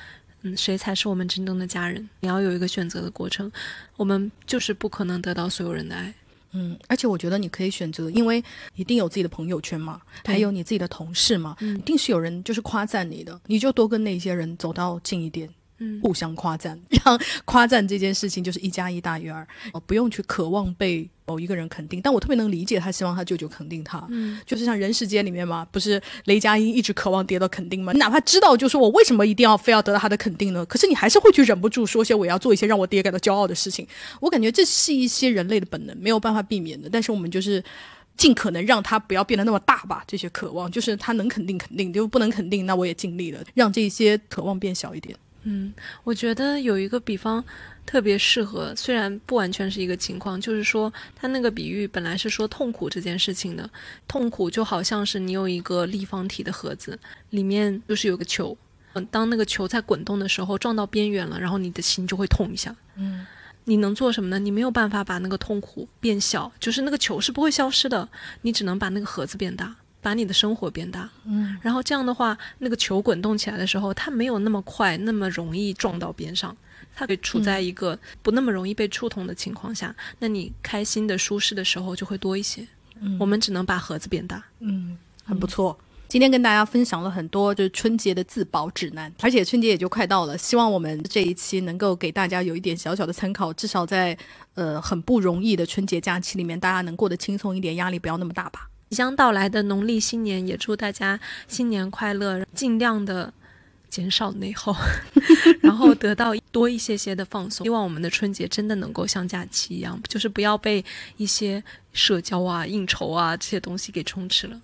嗯，谁才是我们真正的家人？你要有一个选择的过程，我们就是不可能得到所有人的爱。嗯，而且我觉得你可以选择，因为一定有自己的朋友圈嘛，还有你自己的同事嘛，一定是有人就是夸赞你的，你就多跟那些人走到近一点。嗯，互相夸赞，让夸赞这件事情就是一加一大于二，呃，不用去渴望被某一个人肯定。但我特别能理解他希望他舅舅肯定他，嗯，就是像《人世间》里面嘛，不是雷佳音一直渴望得到肯定吗？你哪怕知道，就是我为什么一定要非要得到他的肯定呢？可是你还是会去忍不住说些我要做一些让我爹感到骄傲的事情。我感觉这是一些人类的本能，没有办法避免的。但是我们就是。尽可能让他不要变得那么大吧，这些渴望就是他能肯定肯定，就不能肯定，那我也尽力了，让这些渴望变小一点。嗯，我觉得有一个比方特别适合，虽然不完全是一个情况，就是说他那个比喻本来是说痛苦这件事情的，痛苦就好像是你有一个立方体的盒子，里面就是有个球，嗯，当那个球在滚动的时候撞到边缘了，然后你的心就会痛一下，嗯，你能做什么呢？你没有办法把那个痛苦变小，就是那个球是不会消失的，你只能把那个盒子变大。把你的生活变大，嗯，然后这样的话，那个球滚动起来的时候，它没有那么快，那么容易撞到边上，它会处在一个不那么容易被触痛的情况下，那你开心的、舒适的时候就会多一些。嗯我们只能把盒子变大。嗯，很不错。今天跟大家分享了很多就是春节的自保指南，而且春节也就快到了，希望我们这一期能够给大家有一点小小的参考，至少在呃很不容易的春节假期里面，大家能过得轻松一点，压力不要那么大吧。即将到来的农历新年，也祝大家新年快乐，尽量的减少内耗，[laughs] 然后得到多一些些的放松。希望我们的春节真的能够像假期一样，就是不要被一些社交啊、应酬啊这些东西给充斥了。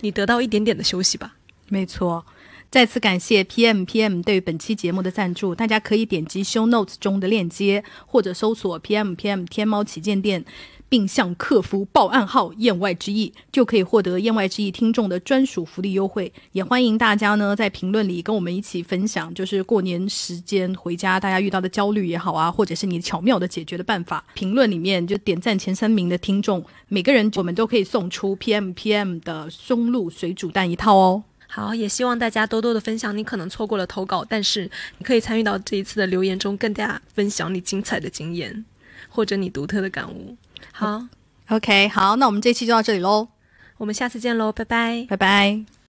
你得到一点点的休息吧。没错。再次感谢 PM PM 对本期节目的赞助，大家可以点击 Show Notes 中的链接，或者搜索 PM PM 天猫旗舰店，并向客服报暗号“言外之意”，就可以获得言外之意听众的专属福利优惠。也欢迎大家呢在评论里跟我们一起分享，就是过年时间回家大家遇到的焦虑也好啊，或者是你巧妙的解决的办法。评论里面就点赞前三名的听众，每个人我们都可以送出 PM PM 的松露水煮蛋一套哦。好，也希望大家多多的分享你可能错过了投稿，但是你可以参与到这一次的留言中，跟大家分享你精彩的经验或者你独特的感悟。好，OK，好，那我们这期就到这里喽，我们下次见喽，拜拜，拜拜。